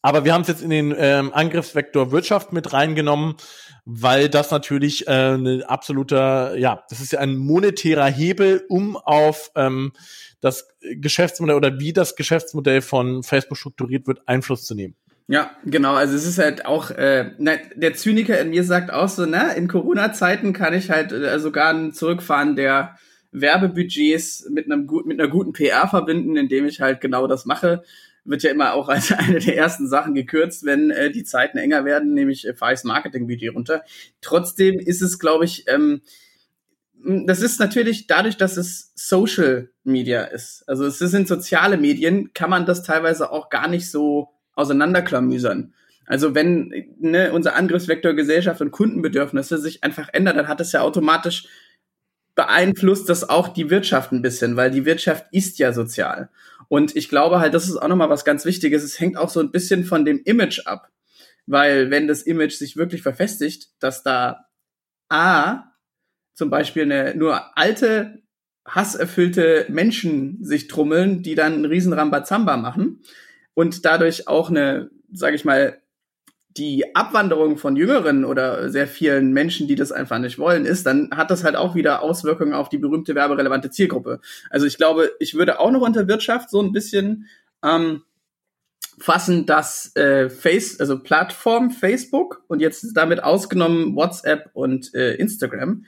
Aber wir haben es jetzt in den ähm, Angriffsvektor Wirtschaft mit reingenommen, weil das natürlich äh, ein absoluter, ja, das ist ja ein monetärer Hebel, um auf ähm, das Geschäftsmodell oder wie das Geschäftsmodell von Facebook strukturiert wird, Einfluss zu nehmen. Ja, genau. Also es ist halt auch, äh, na, der Zyniker in mir sagt auch so, ne, in Corona-Zeiten kann ich halt äh, sogar ein Zurückfahren der Werbebudgets mit einem gut, mit einer guten PR verbinden, indem ich halt genau das mache wird ja immer auch als eine der ersten Sachen gekürzt, wenn äh, die Zeiten enger werden, nämlich äh, fahre ich das Marketing-Budget runter. Trotzdem ist es, glaube ich, ähm, das ist natürlich dadurch, dass es Social Media ist. Also es sind soziale Medien, kann man das teilweise auch gar nicht so auseinanderklamüsern. Also wenn ne, unser Angriffsvektor Gesellschaft und Kundenbedürfnisse sich einfach ändern, dann hat es ja automatisch beeinflusst das auch die Wirtschaft ein bisschen, weil die Wirtschaft ist ja sozial. Und ich glaube halt, das ist auch nochmal was ganz Wichtiges. Es hängt auch so ein bisschen von dem Image ab. Weil wenn das Image sich wirklich verfestigt, dass da A, zum Beispiel eine nur alte, hasserfüllte Menschen sich trummeln, die dann einen riesen Rambazamba machen und dadurch auch eine, sage ich mal, die Abwanderung von Jüngeren oder sehr vielen Menschen, die das einfach nicht wollen, ist, dann hat das halt auch wieder Auswirkungen auf die berühmte werberelevante Zielgruppe. Also ich glaube, ich würde auch noch unter Wirtschaft so ein bisschen ähm, fassen, dass äh, Face, also Plattform Facebook und jetzt damit ausgenommen WhatsApp und äh, Instagram,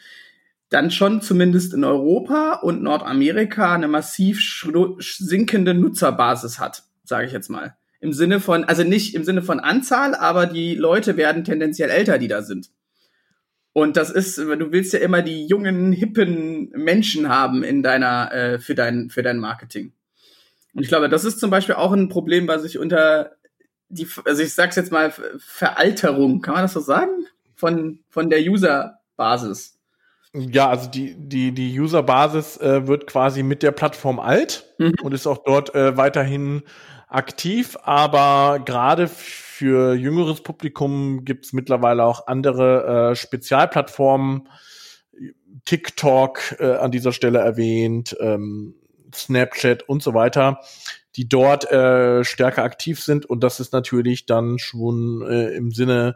dann schon zumindest in Europa und Nordamerika eine massiv sinkende Nutzerbasis hat, sage ich jetzt mal. Im Sinne von, also nicht im Sinne von Anzahl, aber die Leute werden tendenziell älter, die da sind. Und das ist, du willst ja immer die jungen, hippen Menschen haben in deiner, äh, für dein, für dein Marketing. Und ich glaube, das ist zum Beispiel auch ein Problem, was ich unter die, also ich sag's jetzt mal, Veralterung, kann man das so sagen? Von, von der User-Basis. Ja, also die, die, die User-Basis äh, wird quasi mit der Plattform alt mhm. und ist auch dort äh, weiterhin aktiv, aber gerade für jüngeres Publikum gibt's mittlerweile auch andere äh, Spezialplattformen. TikTok äh, an dieser Stelle erwähnt, ähm, Snapchat und so weiter, die dort äh, stärker aktiv sind. Und das ist natürlich dann schon äh, im Sinne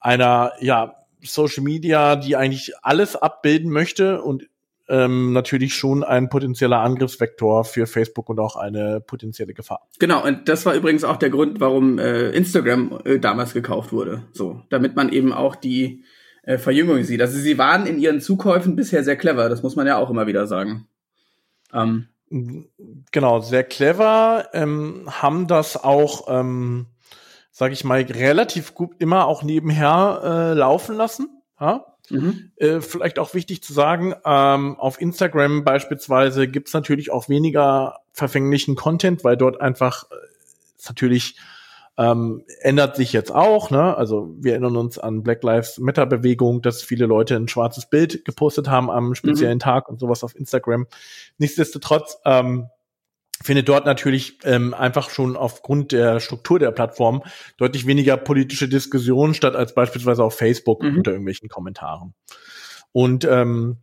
einer ja, Social Media, die eigentlich alles abbilden möchte und ähm, natürlich schon ein potenzieller Angriffsvektor für Facebook und auch eine potenzielle Gefahr. Genau, und das war übrigens auch der Grund, warum äh, Instagram äh, damals gekauft wurde. So, damit man eben auch die äh, Verjüngung sieht. Also sie waren in ihren Zukäufen bisher sehr clever, das muss man ja auch immer wieder sagen. Ähm. Genau, sehr clever, ähm, haben das auch, ähm, sage ich mal, relativ gut immer auch nebenher äh, laufen lassen. Ja? Mhm. Äh, vielleicht auch wichtig zu sagen, ähm, auf Instagram beispielsweise gibt's natürlich auch weniger verfänglichen Content, weil dort einfach äh, natürlich ähm, ändert sich jetzt auch, ne? Also wir erinnern uns an Black Lives Matter Bewegung, dass viele Leute ein schwarzes Bild gepostet haben am speziellen mhm. Tag und sowas auf Instagram. Nichtsdestotrotz ähm, findet dort natürlich ähm, einfach schon aufgrund der Struktur der Plattform deutlich weniger politische Diskussion statt als beispielsweise auf Facebook mhm. unter irgendwelchen Kommentaren. Und ähm,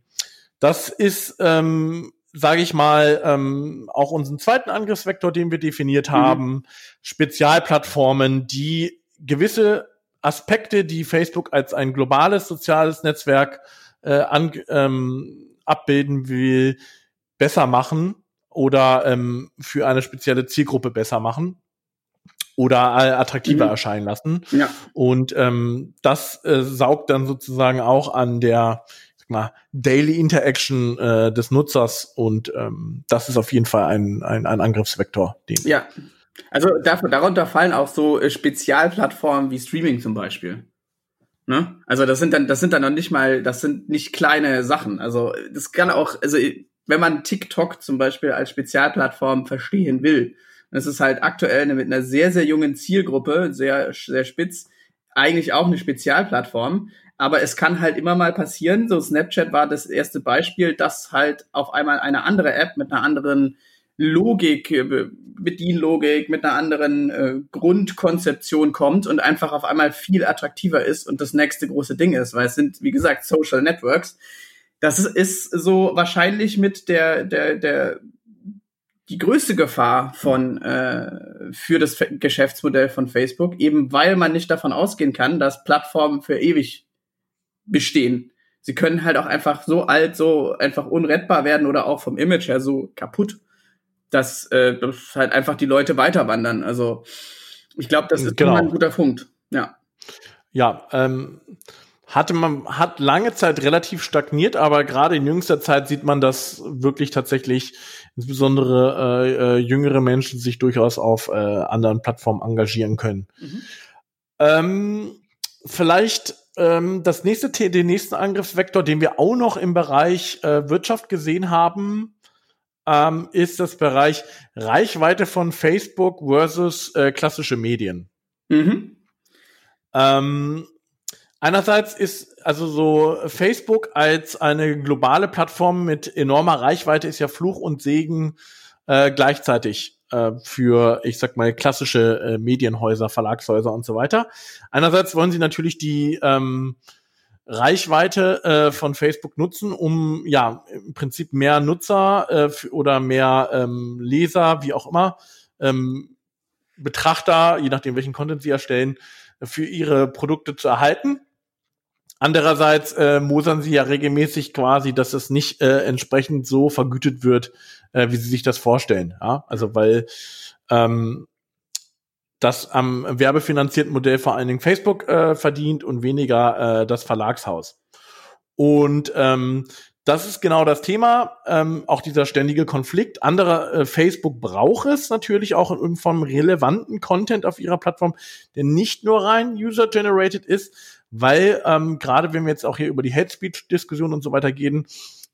das ist, ähm, sage ich mal, ähm, auch unseren zweiten Angriffsvektor, den wir definiert mhm. haben, Spezialplattformen, die gewisse Aspekte, die Facebook als ein globales soziales Netzwerk äh, an, ähm, abbilden will, besser machen oder ähm, für eine spezielle Zielgruppe besser machen oder attraktiver mhm. erscheinen lassen. Ja. Und ähm, das äh, saugt dann sozusagen auch an der sag mal, Daily Interaction äh, des Nutzers und ähm, das ist auf jeden Fall ein, ein, ein Angriffsvektor. Ja, also dafür, darunter fallen auch so äh, Spezialplattformen wie Streaming zum Beispiel. Ne? Also das sind dann, das sind dann noch nicht mal, das sind nicht kleine Sachen. Also das kann auch, also wenn man TikTok zum Beispiel als Spezialplattform verstehen will, das ist halt aktuell mit einer sehr, sehr jungen Zielgruppe, sehr, sehr spitz, eigentlich auch eine Spezialplattform. Aber es kann halt immer mal passieren, so Snapchat war das erste Beispiel, dass halt auf einmal eine andere App mit einer anderen Logik, äh, Bedienlogik, mit einer anderen äh, Grundkonzeption kommt und einfach auf einmal viel attraktiver ist und das nächste große Ding ist, weil es sind, wie gesagt, Social Networks, das ist so wahrscheinlich mit der, der, der, die größte Gefahr von äh, für das Geschäftsmodell von Facebook, eben weil man nicht davon ausgehen kann, dass Plattformen für ewig bestehen. Sie können halt auch einfach so alt, so einfach unrettbar werden oder auch vom Image her so kaputt, dass, äh, dass halt einfach die Leute weiterwandern. Also ich glaube, das ist genau. ein guter Punkt. Ja. Ja, ähm, hatte man hat lange Zeit relativ stagniert, aber gerade in jüngster Zeit sieht man, dass wirklich tatsächlich insbesondere äh, äh, jüngere Menschen sich durchaus auf äh, anderen Plattformen engagieren können. Mhm. Ähm, vielleicht ähm, das nächste, den nächsten Angriffsvektor, den wir auch noch im Bereich äh, Wirtschaft gesehen haben, ähm, ist das Bereich Reichweite von Facebook versus äh, klassische Medien. Mhm. Ähm, Einerseits ist also so Facebook als eine globale Plattform mit enormer Reichweite ist ja Fluch und Segen äh, gleichzeitig äh, für, ich sag mal, klassische äh, Medienhäuser, Verlagshäuser und so weiter. Einerseits wollen sie natürlich die ähm, Reichweite äh, von Facebook nutzen, um ja im Prinzip mehr Nutzer äh, oder mehr ähm, Leser, wie auch immer, ähm, Betrachter, je nachdem welchen Content sie erstellen, für ihre Produkte zu erhalten. Andererseits äh, mosern sie ja regelmäßig quasi, dass es nicht äh, entsprechend so vergütet wird, äh, wie sie sich das vorstellen. Ja? Also weil ähm, das am werbefinanzierten Modell vor allen Dingen Facebook äh, verdient und weniger äh, das Verlagshaus. Und ähm, das ist genau das Thema, ähm, auch dieser ständige Konflikt. Andere, äh, Facebook braucht es natürlich auch in irgendeinem relevanten Content auf ihrer Plattform, der nicht nur rein user-generated ist, weil ähm, gerade wenn wir jetzt auch hier über die Hate Speech-Diskussion und so weiter gehen,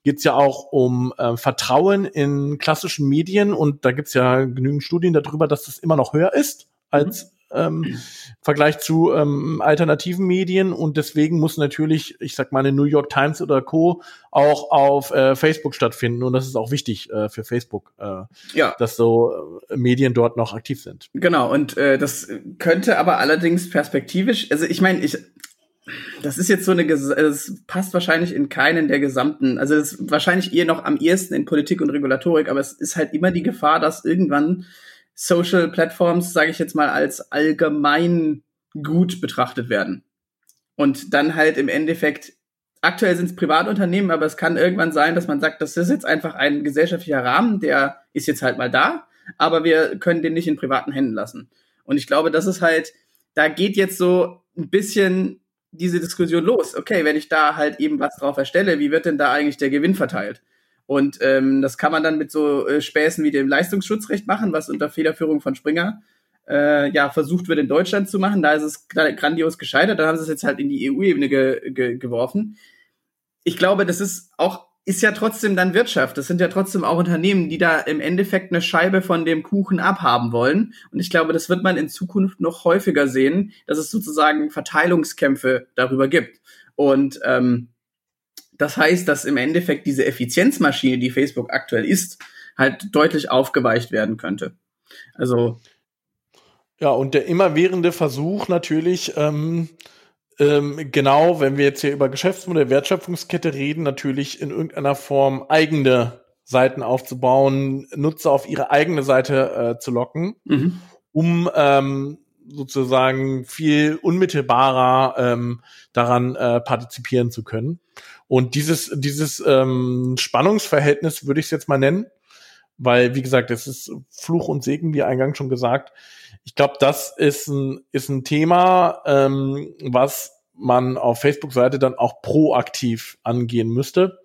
geht es ja auch um äh, Vertrauen in klassischen Medien und da gibt's ja genügend Studien darüber, dass das immer noch höher ist als ähm, im Vergleich zu ähm, alternativen Medien und deswegen muss natürlich, ich sag mal, eine New York Times oder Co. auch auf äh, Facebook stattfinden und das ist auch wichtig äh, für Facebook, äh, ja. dass so äh, Medien dort noch aktiv sind. Genau und äh, das könnte aber allerdings perspektivisch, also ich meine, ich das ist jetzt so eine, es passt wahrscheinlich in keinen der gesamten, also es ist wahrscheinlich eher noch am ehesten in Politik und Regulatorik, aber es ist halt immer die Gefahr, dass irgendwann Social Platforms, sage ich jetzt mal, als allgemein gut betrachtet werden. Und dann halt im Endeffekt aktuell sind es Privatunternehmen, aber es kann irgendwann sein, dass man sagt, das ist jetzt einfach ein gesellschaftlicher Rahmen, der ist jetzt halt mal da, aber wir können den nicht in privaten Händen lassen. Und ich glaube, das ist halt, da geht jetzt so ein bisschen diese Diskussion los. Okay, wenn ich da halt eben was drauf erstelle, wie wird denn da eigentlich der Gewinn verteilt? Und ähm, das kann man dann mit so äh, Späßen wie dem Leistungsschutzrecht machen, was unter Federführung von Springer äh, ja versucht wird in Deutschland zu machen. Da ist es grandios gescheitert. Da haben sie es jetzt halt in die EU-Ebene ge ge geworfen. Ich glaube, das ist auch ist ja trotzdem dann Wirtschaft. Das sind ja trotzdem auch Unternehmen, die da im Endeffekt eine Scheibe von dem Kuchen abhaben wollen. Und ich glaube, das wird man in Zukunft noch häufiger sehen, dass es sozusagen Verteilungskämpfe darüber gibt. Und ähm, das heißt, dass im Endeffekt diese Effizienzmaschine, die Facebook aktuell ist, halt deutlich aufgeweicht werden könnte. Also ja, und der immerwährende Versuch natürlich, ähm, ähm, genau, wenn wir jetzt hier über Geschäftsmodell, Wertschöpfungskette reden, natürlich in irgendeiner Form eigene Seiten aufzubauen, Nutzer auf ihre eigene Seite äh, zu locken, mhm. um ähm, sozusagen viel unmittelbarer ähm, daran äh, partizipieren zu können. Und dieses, dieses ähm, Spannungsverhältnis würde ich es jetzt mal nennen, weil, wie gesagt, es ist Fluch und Segen, wie eingangs schon gesagt. Ich glaube, das ist ein, ist ein Thema, ähm, was man auf Facebook-Seite dann auch proaktiv angehen müsste.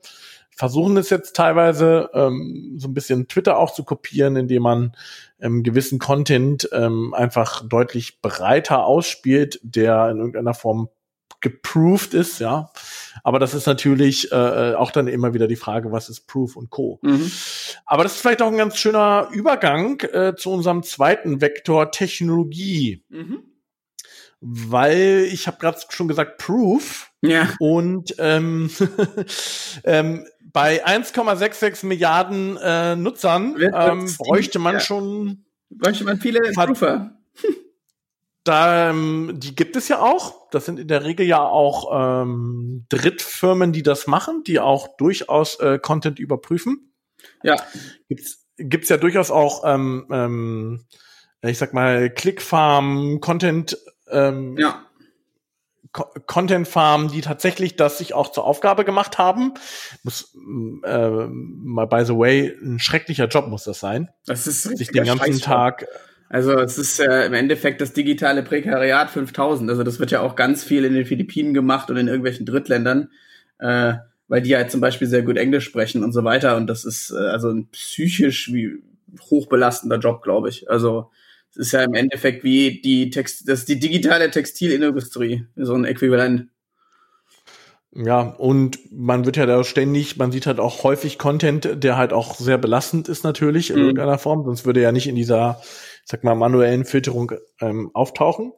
Versuchen es jetzt teilweise ähm, so ein bisschen Twitter auch zu kopieren, indem man ähm, gewissen Content ähm, einfach deutlich breiter ausspielt, der in irgendeiner Form geproved ist, ja. Aber das ist natürlich äh, auch dann immer wieder die Frage, was ist Proof und Co. Mhm. Aber das ist vielleicht auch ein ganz schöner Übergang äh, zu unserem zweiten Vektor Technologie. Mhm. Weil ich habe gerade schon gesagt Proof. Ja. Und ähm, ähm, bei 1,66 Milliarden äh, Nutzern ähm, bräuchte man ja. schon bräuchte man viele Proofer. Da, ähm, die gibt es ja auch. Das sind in der Regel ja auch ähm, Drittfirmen, die das machen, die auch durchaus äh, Content überprüfen. Ja. Gibt's, gibt's ja durchaus auch, ähm, ähm, ich sag mal, Clickfarm, Content, ähm, ja. Content Farm, die tatsächlich das sich auch zur Aufgabe gemacht haben. Muss äh, mal by the way, ein schrecklicher Job muss das sein. Das ist sich den ganzen Tag also es ist äh, im Endeffekt das digitale Prekariat 5000. Also das wird ja auch ganz viel in den Philippinen gemacht und in irgendwelchen Drittländern, äh, weil die halt zum Beispiel sehr gut Englisch sprechen und so weiter. Und das ist äh, also ein psychisch wie hochbelastender Job, glaube ich. Also es ist ja im Endeffekt wie die Text, das ist die digitale Textilindustrie, so ein Äquivalent. Ja, und man wird ja da ständig, man sieht halt auch häufig Content, der halt auch sehr belastend ist natürlich in mhm. irgendeiner Form, sonst würde ja nicht in dieser sag mal, manuellen Filterung ähm, auftauchen.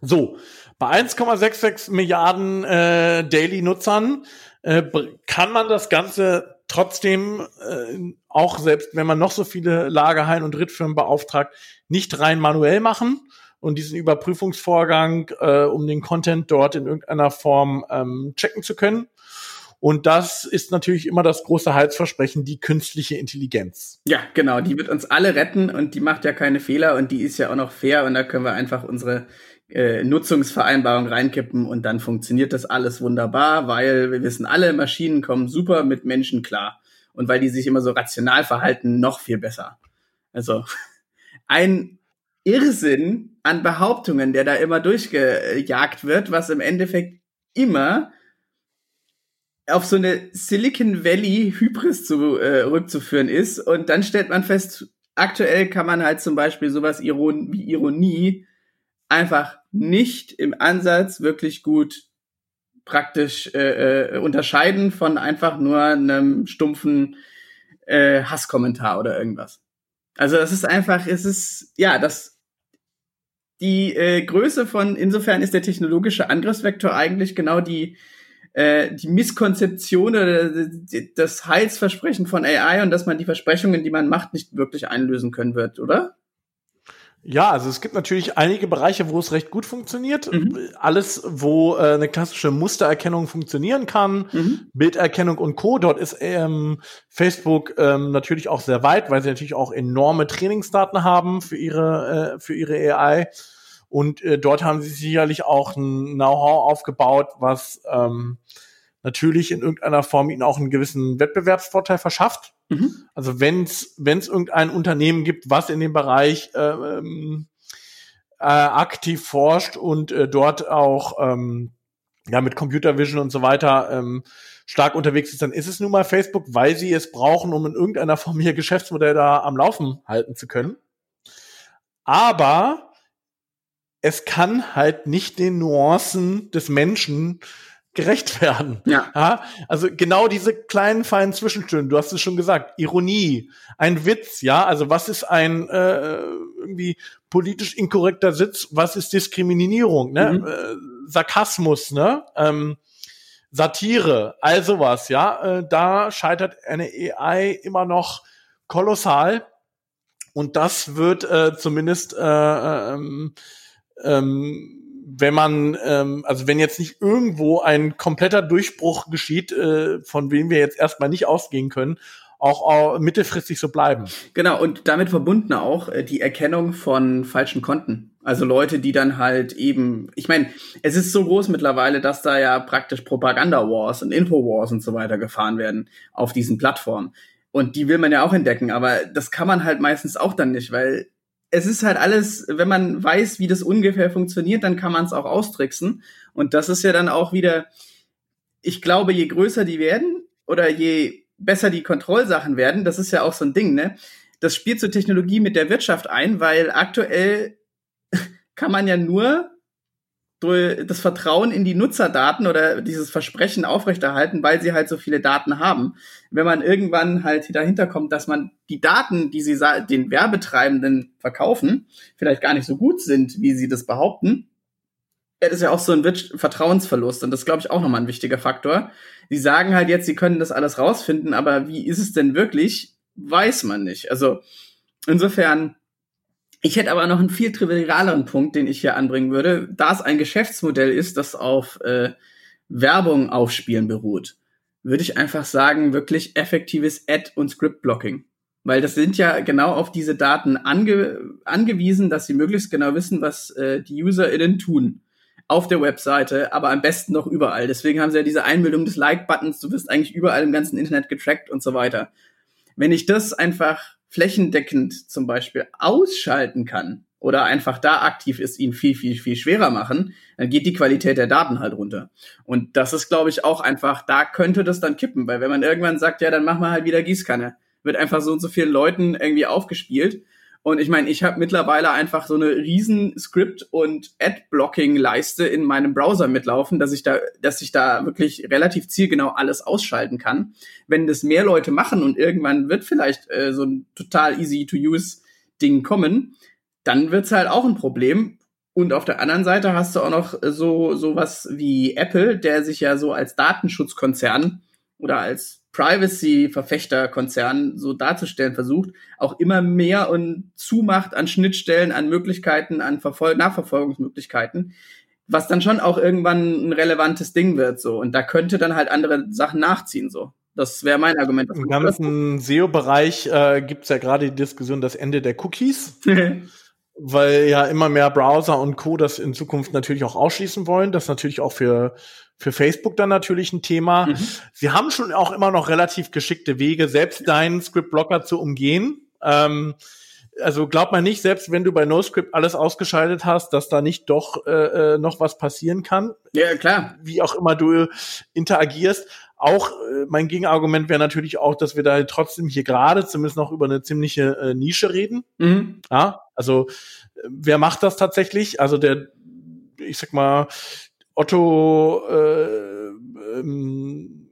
So, bei 1,66 Milliarden äh, Daily-Nutzern äh, kann man das Ganze trotzdem äh, auch selbst, wenn man noch so viele Lagerhallen und Drittfirmen beauftragt, nicht rein manuell machen und diesen Überprüfungsvorgang, äh, um den Content dort in irgendeiner Form ähm, checken zu können. Und das ist natürlich immer das große Heilsversprechen, die künstliche Intelligenz. Ja, genau. Die wird uns alle retten und die macht ja keine Fehler und die ist ja auch noch fair und da können wir einfach unsere äh, Nutzungsvereinbarung reinkippen und dann funktioniert das alles wunderbar, weil wir wissen alle, Maschinen kommen super mit Menschen klar. Und weil die sich immer so rational verhalten, noch viel besser. Also ein Irrsinn an Behauptungen, der da immer durchgejagt wird, was im Endeffekt immer auf so eine Silicon Valley Hybris zu, äh, ist. Und dann stellt man fest, aktuell kann man halt zum Beispiel sowas Iron wie Ironie einfach nicht im Ansatz wirklich gut praktisch äh, äh, unterscheiden von einfach nur einem stumpfen äh, Hasskommentar oder irgendwas. Also das ist einfach, es ist, ja, das die äh, Größe von, insofern ist der technologische Angriffsvektor eigentlich genau die, äh, die Misskonzeption oder das Heilsversprechen von AI und dass man die Versprechungen, die man macht, nicht wirklich einlösen können wird, oder? Ja, also es gibt natürlich einige Bereiche, wo es recht gut funktioniert. Mhm. Alles, wo äh, eine klassische Mustererkennung funktionieren kann, mhm. Bilderkennung und Co. Dort ist ähm, Facebook ähm, natürlich auch sehr weit, weil sie natürlich auch enorme Trainingsdaten haben für ihre äh, für ihre AI. Und äh, dort haben sie sicherlich auch ein Know-how aufgebaut, was ähm, natürlich in irgendeiner Form ihnen auch einen gewissen Wettbewerbsvorteil verschafft. Mhm. Also wenn es irgendein Unternehmen gibt, was in dem Bereich ähm, äh, aktiv forscht und äh, dort auch ähm, ja mit Computer Vision und so weiter ähm, stark unterwegs ist, dann ist es nun mal Facebook, weil sie es brauchen, um in irgendeiner Form ihr Geschäftsmodell da am Laufen halten zu können. Aber es kann halt nicht den Nuancen des Menschen gerecht werden. Ja. ja. Also genau diese kleinen feinen Zwischenstöne. Du hast es schon gesagt. Ironie, ein Witz. Ja. Also was ist ein äh, irgendwie politisch inkorrekter Sitz? Was ist Diskriminierung? Ne? Mhm. Äh, Sarkasmus. Ne? Ähm, Satire, all sowas. Ja. Äh, da scheitert eine AI immer noch kolossal. Und das wird äh, zumindest äh, ähm, ähm, wenn man, ähm, also wenn jetzt nicht irgendwo ein kompletter Durchbruch geschieht, äh, von dem wir jetzt erstmal nicht ausgehen können, auch, auch mittelfristig so bleiben. Genau, und damit verbunden auch äh, die Erkennung von falschen Konten. Also Leute, die dann halt eben, ich meine, es ist so groß mittlerweile, dass da ja praktisch Propaganda-Wars und Info-Wars und so weiter gefahren werden auf diesen Plattformen. Und die will man ja auch entdecken, aber das kann man halt meistens auch dann nicht, weil es ist halt alles, wenn man weiß, wie das ungefähr funktioniert, dann kann man es auch austricksen. Und das ist ja dann auch wieder, ich glaube, je größer die werden oder je besser die Kontrollsachen werden, das ist ja auch so ein Ding, ne? Das spielt zur Technologie mit der Wirtschaft ein, weil aktuell kann man ja nur das Vertrauen in die Nutzerdaten oder dieses Versprechen aufrechterhalten, weil sie halt so viele Daten haben. Wenn man irgendwann halt dahinter kommt, dass man die Daten, die sie den Werbetreibenden verkaufen, vielleicht gar nicht so gut sind, wie sie das behaupten, das ist ja auch so ein Vertrauensverlust und das glaube ich, auch nochmal ein wichtiger Faktor. Sie sagen halt jetzt, sie können das alles rausfinden, aber wie ist es denn wirklich, weiß man nicht. Also insofern ich hätte aber noch einen viel trivialeren Punkt, den ich hier anbringen würde. Da es ein Geschäftsmodell ist, das auf äh, Werbung aufspielen beruht, würde ich einfach sagen, wirklich effektives Ad- und Script-Blocking. Weil das sind ja genau auf diese Daten ange angewiesen, dass sie möglichst genau wissen, was äh, die UserInnen tun. Auf der Webseite, aber am besten noch überall. Deswegen haben sie ja diese Einbildung des Like-Buttons, du wirst eigentlich überall im ganzen Internet getrackt und so weiter. Wenn ich das einfach flächendeckend zum Beispiel ausschalten kann oder einfach da aktiv ist, ihn viel, viel, viel schwerer machen, dann geht die Qualität der Daten halt runter. Und das ist, glaube ich, auch einfach, da könnte das dann kippen, weil wenn man irgendwann sagt, ja, dann machen wir halt wieder Gießkanne, wird einfach so und so vielen Leuten irgendwie aufgespielt und ich meine, ich habe mittlerweile einfach so eine riesen Script- und Ad-Blocking-Leiste in meinem Browser mitlaufen, dass ich da, dass ich da wirklich relativ zielgenau alles ausschalten kann. Wenn das mehr Leute machen und irgendwann wird vielleicht äh, so ein total easy-to-use-Ding kommen, dann wird's halt auch ein Problem. Und auf der anderen Seite hast du auch noch so sowas wie Apple, der sich ja so als Datenschutzkonzern oder als Privacy-Verfechterkonzern so darzustellen versucht, auch immer mehr und zumacht an Schnittstellen, an Möglichkeiten, an Verfol Nachverfolgungsmöglichkeiten, was dann schon auch irgendwann ein relevantes Ding wird, so. Und da könnte dann halt andere Sachen nachziehen, so. Das wäre mein Argument. Im ganzen SEO-Bereich äh, gibt es ja gerade die Diskussion das Ende der Cookies. weil ja immer mehr Browser und Co. das in Zukunft natürlich auch ausschließen wollen. Das natürlich auch für für Facebook dann natürlich ein Thema. Mhm. Sie haben schon auch immer noch relativ geschickte Wege, selbst deinen Script-Blocker zu umgehen. Ähm, also glaub mal nicht, selbst wenn du bei NoScript alles ausgeschaltet hast, dass da nicht doch äh, äh, noch was passieren kann. Ja, klar. Wie auch immer du interagierst. Auch äh, mein Gegenargument wäre natürlich auch, dass wir da trotzdem hier gerade zumindest noch über eine ziemliche äh, Nische reden. Mhm. Ja, also äh, wer macht das tatsächlich? Also der, ich sag mal, Otto äh, ähm,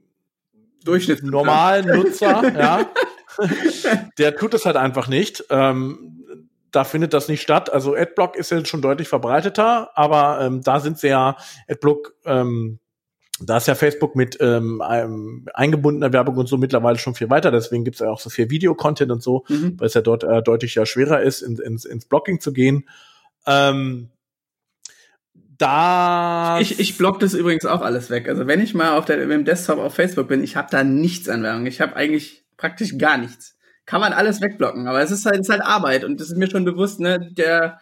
Durchschnitt normalen Nutzer, ja, der tut es halt einfach nicht. Ähm, da findet das nicht statt. Also Adblock ist ja schon deutlich verbreiteter, aber ähm, da sind sie ja Adblock, ähm, da ist ja Facebook mit ähm, eingebundener Werbung und so mittlerweile schon viel weiter. Deswegen gibt es ja auch so viel Videocontent und so, mhm. weil es ja dort äh, deutlich ja schwerer ist, in, ins, ins Blocking zu gehen. Ähm, da. Ich, ich block das übrigens auch alles weg. Also wenn ich mal auf der, im Desktop auf Facebook bin, ich habe da nichts an Werbung. Ich habe eigentlich praktisch gar nichts. Kann man alles wegblocken, aber es ist halt, es ist halt Arbeit und das ist mir schon bewusst, ne, der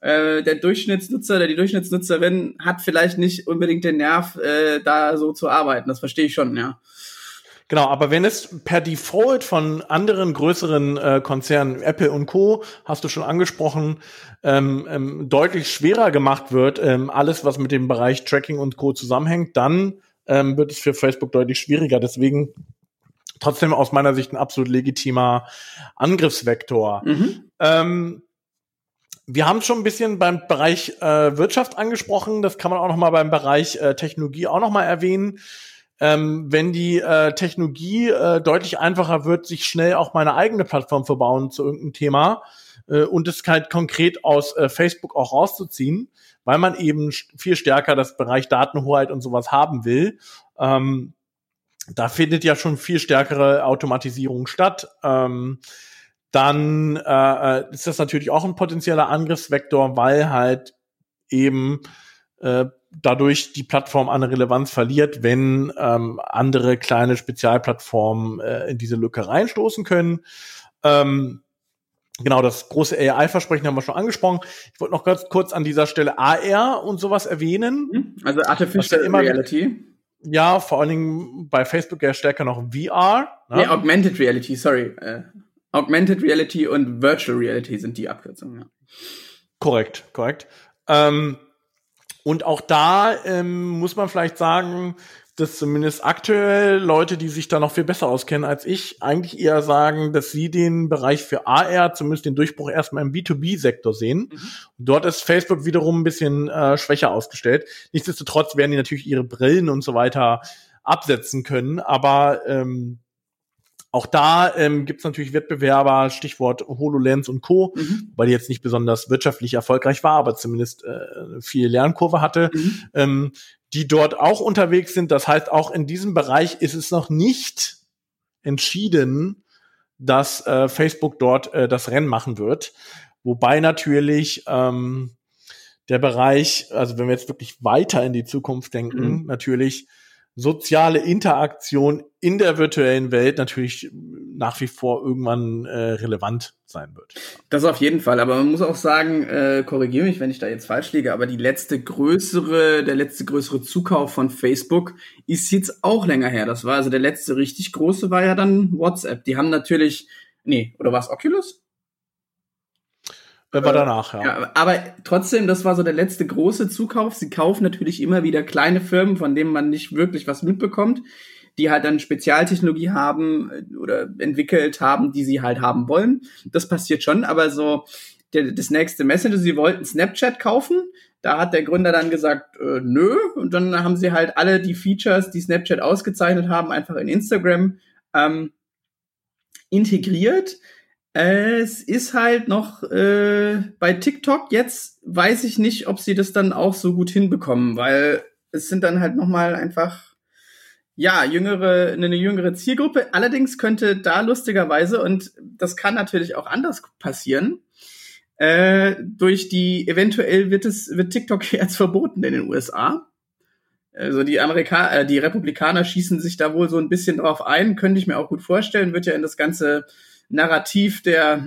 äh, der Durchschnittsnutzer oder die Durchschnittsnutzerin hat vielleicht nicht unbedingt den Nerv, äh, da so zu arbeiten. Das verstehe ich schon, ja. Genau, aber wenn es per Default von anderen größeren äh, Konzernen, Apple und Co., hast du schon angesprochen, ähm, ähm, deutlich schwerer gemacht wird, ähm, alles, was mit dem Bereich Tracking und Co. zusammenhängt, dann ähm, wird es für Facebook deutlich schwieriger. Deswegen trotzdem aus meiner Sicht ein absolut legitimer Angriffsvektor. Mhm. Ähm, wir haben schon ein bisschen beim Bereich äh, Wirtschaft angesprochen. Das kann man auch noch mal beim Bereich äh, Technologie auch noch mal erwähnen. Ähm, wenn die äh, Technologie äh, deutlich einfacher wird, sich schnell auch meine eigene Plattform verbauen zu irgendeinem Thema äh, und es halt konkret aus äh, Facebook auch rauszuziehen, weil man eben viel stärker das Bereich Datenhoheit und sowas haben will. Ähm, da findet ja schon viel stärkere Automatisierung statt. Ähm, dann äh, äh, ist das natürlich auch ein potenzieller Angriffsvektor, weil halt eben äh, dadurch die Plattform an Relevanz verliert, wenn ähm, andere kleine Spezialplattformen äh, in diese Lücke reinstoßen können. Ähm, genau, das große AI-Versprechen haben wir schon angesprochen. Ich wollte noch ganz kurz an dieser Stelle AR und sowas erwähnen. Mhm. Also Artificial ja Reality. Ja, vor allen Dingen bei Facebook ja stärker noch VR. Ne? Nee, Augmented Reality, sorry. Äh, Augmented Reality und Virtual Reality sind die Abkürzungen, ja. Korrekt, korrekt. Ähm, und auch da ähm, muss man vielleicht sagen, dass zumindest aktuell Leute, die sich da noch viel besser auskennen als ich, eigentlich eher sagen, dass sie den Bereich für AR, zumindest den Durchbruch erstmal im B2B-Sektor sehen. Mhm. Dort ist Facebook wiederum ein bisschen äh, schwächer ausgestellt. Nichtsdestotrotz werden die natürlich ihre Brillen und so weiter absetzen können, aber ähm, auch da ähm, gibt es natürlich Wettbewerber, Stichwort HoloLens und Co., mhm. weil die jetzt nicht besonders wirtschaftlich erfolgreich war, aber zumindest äh, viel Lernkurve hatte, mhm. ähm, die dort auch unterwegs sind. Das heißt, auch in diesem Bereich ist es noch nicht entschieden, dass äh, Facebook dort äh, das Rennen machen wird. Wobei natürlich ähm, der Bereich, also wenn wir jetzt wirklich weiter in die Zukunft denken, mhm. natürlich soziale Interaktion in der virtuellen Welt natürlich nach wie vor irgendwann äh, relevant sein wird. Das auf jeden Fall, aber man muss auch sagen, äh, korrigiere mich, wenn ich da jetzt falsch liege, aber die letzte größere, der letzte größere Zukauf von Facebook ist jetzt auch länger her. Das war also der letzte richtig große war ja dann WhatsApp. Die haben natürlich, nee, oder war es Oculus? War danach, ja. ja. Aber trotzdem, das war so der letzte große Zukauf. Sie kaufen natürlich immer wieder kleine Firmen, von denen man nicht wirklich was mitbekommt, die halt dann Spezialtechnologie haben äh, oder entwickelt haben, die sie halt haben wollen. Das passiert schon, aber so der, das nächste Messenger, sie wollten Snapchat kaufen. Da hat der Gründer dann gesagt, äh, nö. Und dann haben sie halt alle die Features, die Snapchat ausgezeichnet haben, einfach in Instagram ähm, integriert es ist halt noch äh, bei TikTok jetzt weiß ich nicht, ob sie das dann auch so gut hinbekommen, weil es sind dann halt noch mal einfach ja jüngere eine jüngere Zielgruppe. Allerdings könnte da lustigerweise und das kann natürlich auch anders passieren. Äh, durch die eventuell wird es wird TikTok jetzt verboten in den USA. Also die Amerikaner, äh, die Republikaner schießen sich da wohl so ein bisschen drauf ein, könnte ich mir auch gut vorstellen, wird ja in das ganze Narrativ der,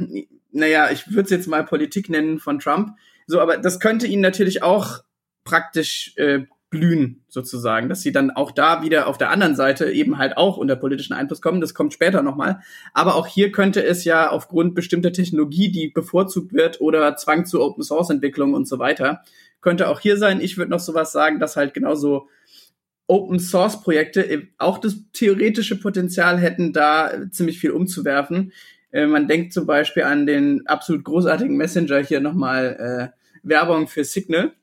naja, ich würde es jetzt mal Politik nennen von Trump. So, aber das könnte ihnen natürlich auch praktisch äh, blühen, sozusagen, dass sie dann auch da wieder auf der anderen Seite eben halt auch unter politischen Einfluss kommen. Das kommt später nochmal. Aber auch hier könnte es ja aufgrund bestimmter Technologie, die bevorzugt wird oder Zwang zu Open Source Entwicklung und so weiter, könnte auch hier sein. Ich würde noch sowas sagen, dass halt genauso Open Source Projekte auch das theoretische Potenzial hätten, da ziemlich viel umzuwerfen. Äh, man denkt zum Beispiel an den absolut großartigen Messenger hier nochmal äh, Werbung für Signal,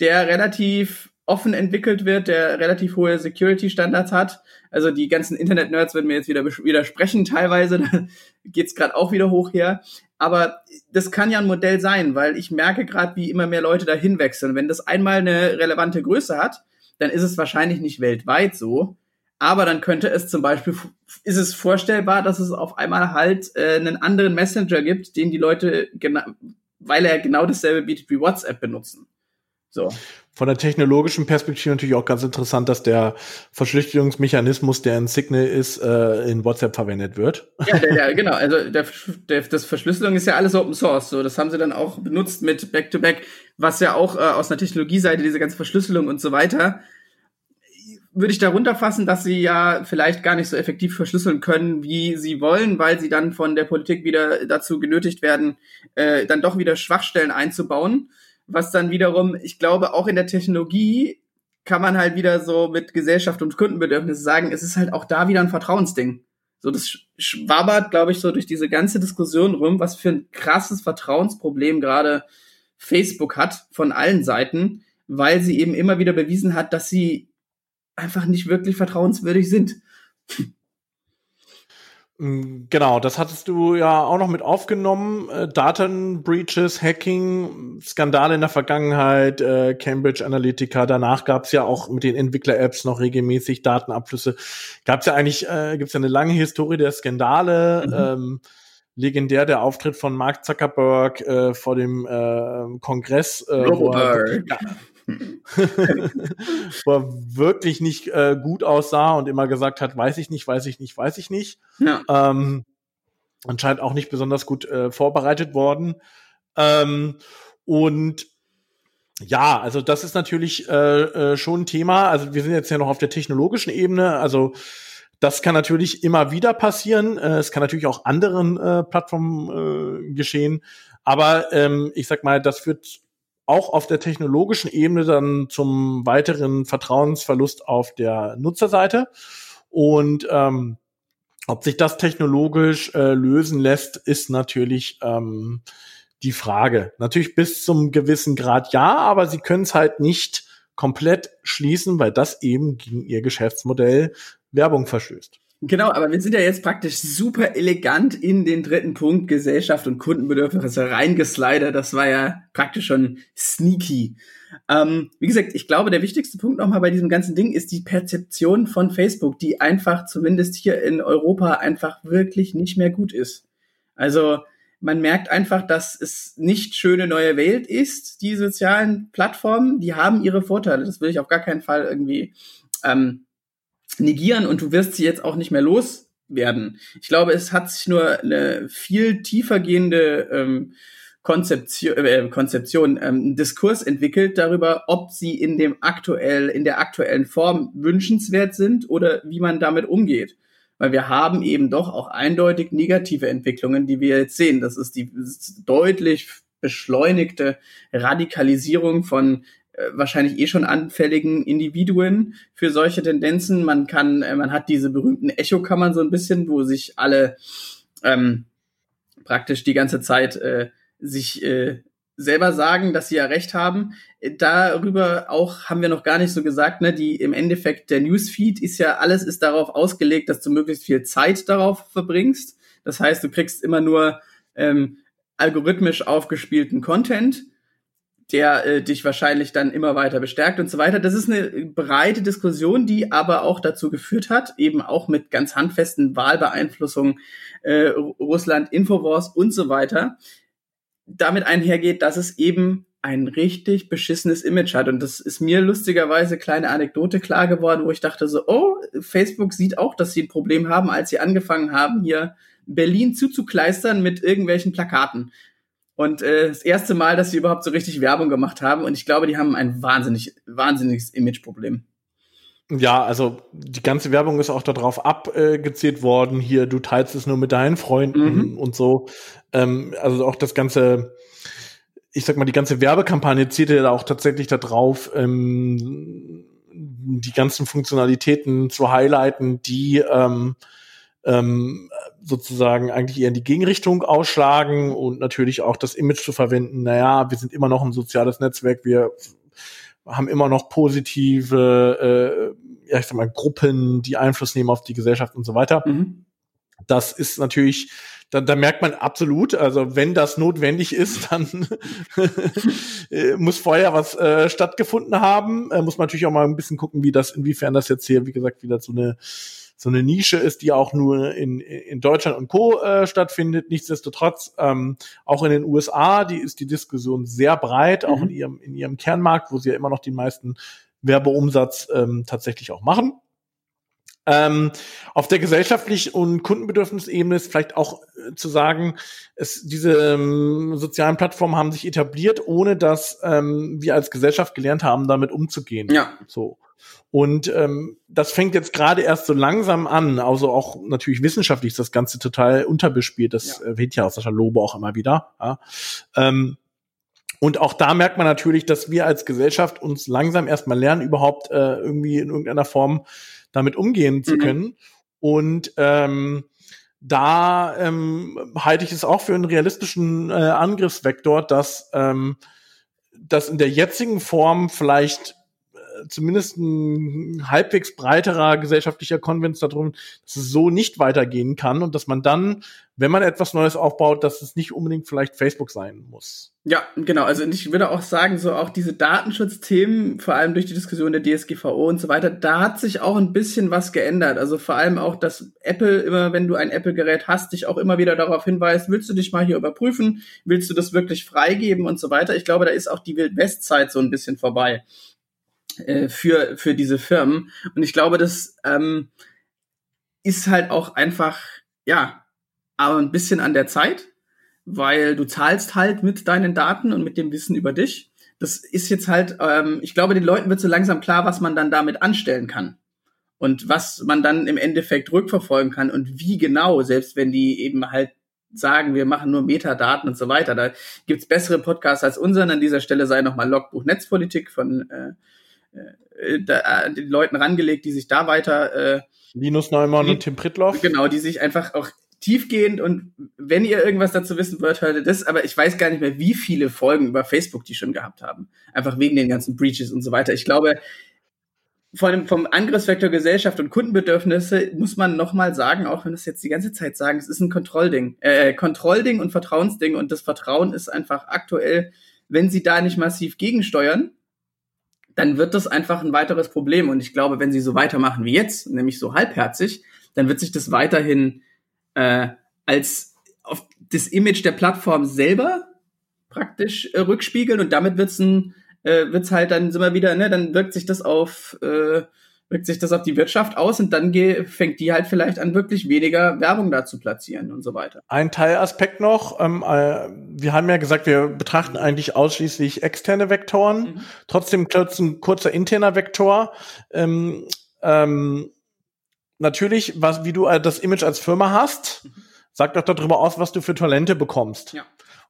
der relativ offen entwickelt wird, der relativ hohe Security-Standards hat. Also die ganzen Internet-Nerds würden mir jetzt wieder widersprechen teilweise, da geht's gerade auch wieder hoch her. Aber das kann ja ein Modell sein, weil ich merke gerade, wie immer mehr Leute dahin wechseln. Wenn das einmal eine relevante Größe hat, dann ist es wahrscheinlich nicht weltweit so, aber dann könnte es zum Beispiel, ist es vorstellbar, dass es auf einmal halt äh, einen anderen Messenger gibt, den die Leute weil er genau dasselbe bietet wie WhatsApp benutzen. So. Von der technologischen Perspektive natürlich auch ganz interessant, dass der Verschlüsselungsmechanismus, der in Signal ist, äh, in WhatsApp verwendet wird. Ja, der, der, genau. Also der, der, das Verschlüsselung ist ja alles Open Source. So, das haben sie dann auch benutzt mit Back-to-Back, -Back, was ja auch äh, aus einer Technologieseite diese ganze Verschlüsselung und so weiter würde ich darunter fassen, dass sie ja vielleicht gar nicht so effektiv verschlüsseln können, wie sie wollen, weil sie dann von der Politik wieder dazu genötigt werden, äh, dann doch wieder Schwachstellen einzubauen was dann wiederum, ich glaube, auch in der Technologie kann man halt wieder so mit Gesellschaft und Kundenbedürfnisse sagen, es ist halt auch da wieder ein Vertrauensding. So, das schwabbert, glaube ich, so durch diese ganze Diskussion rum, was für ein krasses Vertrauensproblem gerade Facebook hat von allen Seiten, weil sie eben immer wieder bewiesen hat, dass sie einfach nicht wirklich vertrauenswürdig sind. Mm, genau, das hattest du ja auch noch mit aufgenommen. Äh, Datenbreaches, Hacking, Skandale in der Vergangenheit, äh, Cambridge Analytica. Danach gab es ja auch mit den Entwickler-Apps noch regelmäßig Datenabflüsse. Gab es ja eigentlich, äh, gibt es ja eine lange Historie der Skandale. Mhm. Ähm, legendär der Auftritt von Mark Zuckerberg äh, vor dem äh, Kongress. Äh, wo er, ja, wo er wirklich nicht äh, gut aussah und immer gesagt hat, weiß ich nicht, weiß ich nicht, weiß ich nicht. Ja. Ähm, anscheinend auch nicht besonders gut äh, vorbereitet worden. Ähm, und ja, also das ist natürlich äh, äh, schon ein Thema. Also wir sind jetzt ja noch auf der technologischen Ebene. Also das kann natürlich immer wieder passieren. Äh, es kann natürlich auch anderen äh, Plattformen äh, geschehen. Aber ähm, ich sag mal, das führt auch auf der technologischen Ebene dann zum weiteren Vertrauensverlust auf der Nutzerseite. Und ähm, ob sich das technologisch äh, lösen lässt, ist natürlich ähm, die Frage. Natürlich bis zum gewissen Grad ja, aber sie können es halt nicht komplett schließen, weil das eben gegen ihr Geschäftsmodell Werbung verstößt. Genau, aber wir sind ja jetzt praktisch super elegant in den dritten Punkt Gesellschaft und Kundenbedürfnisse reingeslidet. Das war ja praktisch schon sneaky. Ähm, wie gesagt, ich glaube, der wichtigste Punkt nochmal bei diesem ganzen Ding ist die Perzeption von Facebook, die einfach zumindest hier in Europa einfach wirklich nicht mehr gut ist. Also man merkt einfach, dass es nicht schöne neue Welt ist. Die sozialen Plattformen, die haben ihre Vorteile. Das will ich auf gar keinen Fall irgendwie ähm, negieren und du wirst sie jetzt auch nicht mehr loswerden. Ich glaube, es hat sich nur eine viel tiefer gehende ähm, Konzeption, äh, Konzeption ähm, Diskurs entwickelt darüber, ob sie in dem aktuell, in der aktuellen Form wünschenswert sind oder wie man damit umgeht. Weil wir haben eben doch auch eindeutig negative Entwicklungen, die wir jetzt sehen. Das ist die deutlich beschleunigte Radikalisierung von wahrscheinlich eh schon anfälligen Individuen für solche Tendenzen. Man kann, äh, man hat diese berühmten Echokammern so ein bisschen, wo sich alle ähm, praktisch die ganze Zeit äh, sich äh, selber sagen, dass sie ja recht haben. Darüber auch haben wir noch gar nicht so gesagt, ne, die im Endeffekt der Newsfeed ist ja alles ist darauf ausgelegt, dass du möglichst viel Zeit darauf verbringst. Das heißt, du kriegst immer nur ähm, algorithmisch aufgespielten Content der äh, dich wahrscheinlich dann immer weiter bestärkt und so weiter. Das ist eine breite Diskussion, die aber auch dazu geführt hat, eben auch mit ganz handfesten Wahlbeeinflussungen, äh, Russland, Infowars und so weiter, damit einhergeht, dass es eben ein richtig beschissenes Image hat. Und das ist mir lustigerweise kleine Anekdote klar geworden, wo ich dachte so, oh, Facebook sieht auch, dass sie ein Problem haben, als sie angefangen haben, hier Berlin zuzukleistern mit irgendwelchen Plakaten. Und äh, das erste Mal, dass sie überhaupt so richtig Werbung gemacht haben. Und ich glaube, die haben ein wahnsinnig, wahnsinniges Imageproblem. Ja, also die ganze Werbung ist auch darauf abgezielt worden. Hier, du teilst es nur mit deinen Freunden mhm. und so. Ähm, also auch das ganze, ich sag mal, die ganze Werbekampagne zielte ja auch tatsächlich darauf, ähm, die ganzen Funktionalitäten zu highlighten, die ähm, ähm, sozusagen eigentlich eher in die Gegenrichtung ausschlagen und natürlich auch das Image zu verwenden, naja, wir sind immer noch ein soziales Netzwerk, wir haben immer noch positive, äh, ja, ich sag mal, Gruppen, die Einfluss nehmen auf die Gesellschaft und so weiter. Mhm. Das ist natürlich, da, da merkt man absolut, also wenn das notwendig ist, dann äh, muss vorher was äh, stattgefunden haben. Äh, muss man natürlich auch mal ein bisschen gucken, wie das, inwiefern das jetzt hier, wie gesagt, wieder so eine so eine Nische ist, die auch nur in, in Deutschland und Co. Äh, stattfindet. Nichtsdestotrotz, ähm, auch in den USA, die ist die Diskussion sehr breit, auch in mhm. ihrem, in ihrem Kernmarkt, wo sie ja immer noch die meisten Werbeumsatz ähm, tatsächlich auch machen. Ähm, auf der gesellschaftlich und Kundenbedürfnisebene ist vielleicht auch äh, zu sagen, es, diese ähm, sozialen Plattformen haben sich etabliert, ohne dass ähm, wir als Gesellschaft gelernt haben, damit umzugehen. Ja. So. Und ähm, das fängt jetzt gerade erst so langsam an. Also auch natürlich wissenschaftlich ist das Ganze total unterbespielt. Das ja. erwähnt ja auch Sascha Lobe auch immer wieder. Ja. Ähm, und auch da merkt man natürlich, dass wir als Gesellschaft uns langsam erstmal lernen, überhaupt äh, irgendwie in irgendeiner Form damit umgehen zu mhm. können. Und ähm, da ähm, halte ich es auch für einen realistischen äh, Angriffsvektor, dass ähm, in der jetzigen Form vielleicht zumindest ein halbwegs breiterer gesellschaftlicher Konvents darum, dass es so nicht weitergehen kann und dass man dann, wenn man etwas Neues aufbaut, dass es nicht unbedingt vielleicht Facebook sein muss. Ja, genau. Also ich würde auch sagen, so auch diese Datenschutzthemen, vor allem durch die Diskussion der DSGVO und so weiter, da hat sich auch ein bisschen was geändert. Also vor allem auch, dass Apple immer, wenn du ein Apple-Gerät hast, dich auch immer wieder darauf hinweist, willst du dich mal hier überprüfen? Willst du das wirklich freigeben und so weiter? Ich glaube, da ist auch die Wildwestzeit so ein bisschen vorbei äh, für, für diese Firmen. Und ich glaube, das ähm, ist halt auch einfach, ja, aber ein bisschen an der Zeit, weil du zahlst halt mit deinen Daten und mit dem Wissen über dich. Das ist jetzt halt, ähm, ich glaube, den Leuten wird so langsam klar, was man dann damit anstellen kann. Und was man dann im Endeffekt rückverfolgen kann und wie genau, selbst wenn die eben halt sagen, wir machen nur Metadaten und so weiter. Da gibt's bessere Podcasts als unseren. An dieser Stelle sei nochmal Logbuch Netzpolitik von äh, da, äh, den Leuten rangelegt, die sich da weiter äh, Linus Neumann und Tim Pritloff. Genau, die sich einfach auch tiefgehend und wenn ihr irgendwas dazu wissen wollt, hört ihr das, aber ich weiß gar nicht mehr, wie viele Folgen über Facebook die schon gehabt haben. Einfach wegen den ganzen Breaches und so weiter. Ich glaube, von dem, vom Angriffsvektor Gesellschaft und Kundenbedürfnisse muss man nochmal sagen, auch wenn es jetzt die ganze Zeit sagen, es ist ein Kontrollding. Äh, Kontrollding und Vertrauensding und das Vertrauen ist einfach aktuell, wenn sie da nicht massiv gegensteuern, dann wird das einfach ein weiteres Problem. Und ich glaube, wenn sie so weitermachen wie jetzt, nämlich so halbherzig, dann wird sich das weiterhin äh, als auf das Image der Plattform selber praktisch äh, rückspiegeln und damit wird's ein äh, wird's halt dann wir wieder ne dann wirkt sich das auf äh, wirkt sich das auf die Wirtschaft aus und dann fängt die halt vielleicht an, wirklich weniger Werbung da zu platzieren und so weiter. Ein Teilaspekt noch, ähm, äh, wir haben ja gesagt, wir betrachten eigentlich ausschließlich externe Vektoren, mhm. trotzdem kurz ein kurzer interner Vektor. Ähm, ähm, natürlich, was, wie du das Image als Firma hast, mhm. sagt doch darüber aus, was du für Talente bekommst. Ja.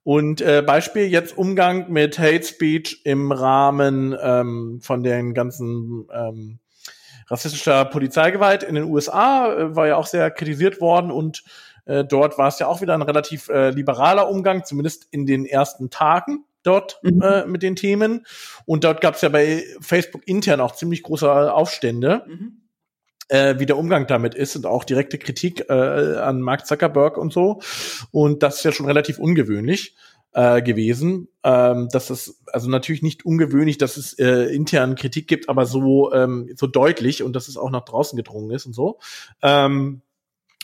Und äh, Beispiel jetzt Umgang mit Hate Speech im Rahmen ähm, von den ganzen ähm, rassistischer Polizeigewalt in den USA, äh, war ja auch sehr kritisiert worden und äh, dort war es ja auch wieder ein relativ äh, liberaler Umgang, zumindest in den ersten Tagen dort mhm. äh, mit den Themen. Und dort gab es ja bei Facebook intern auch ziemlich große Aufstände. Mhm. Äh, wie der Umgang damit ist und auch direkte Kritik äh, an Mark Zuckerberg und so. Und das ist ja schon relativ ungewöhnlich äh, gewesen. Ähm, dass es also natürlich nicht ungewöhnlich, dass es äh, intern Kritik gibt, aber so ähm, so deutlich und dass es auch nach draußen gedrungen ist und so. Ähm,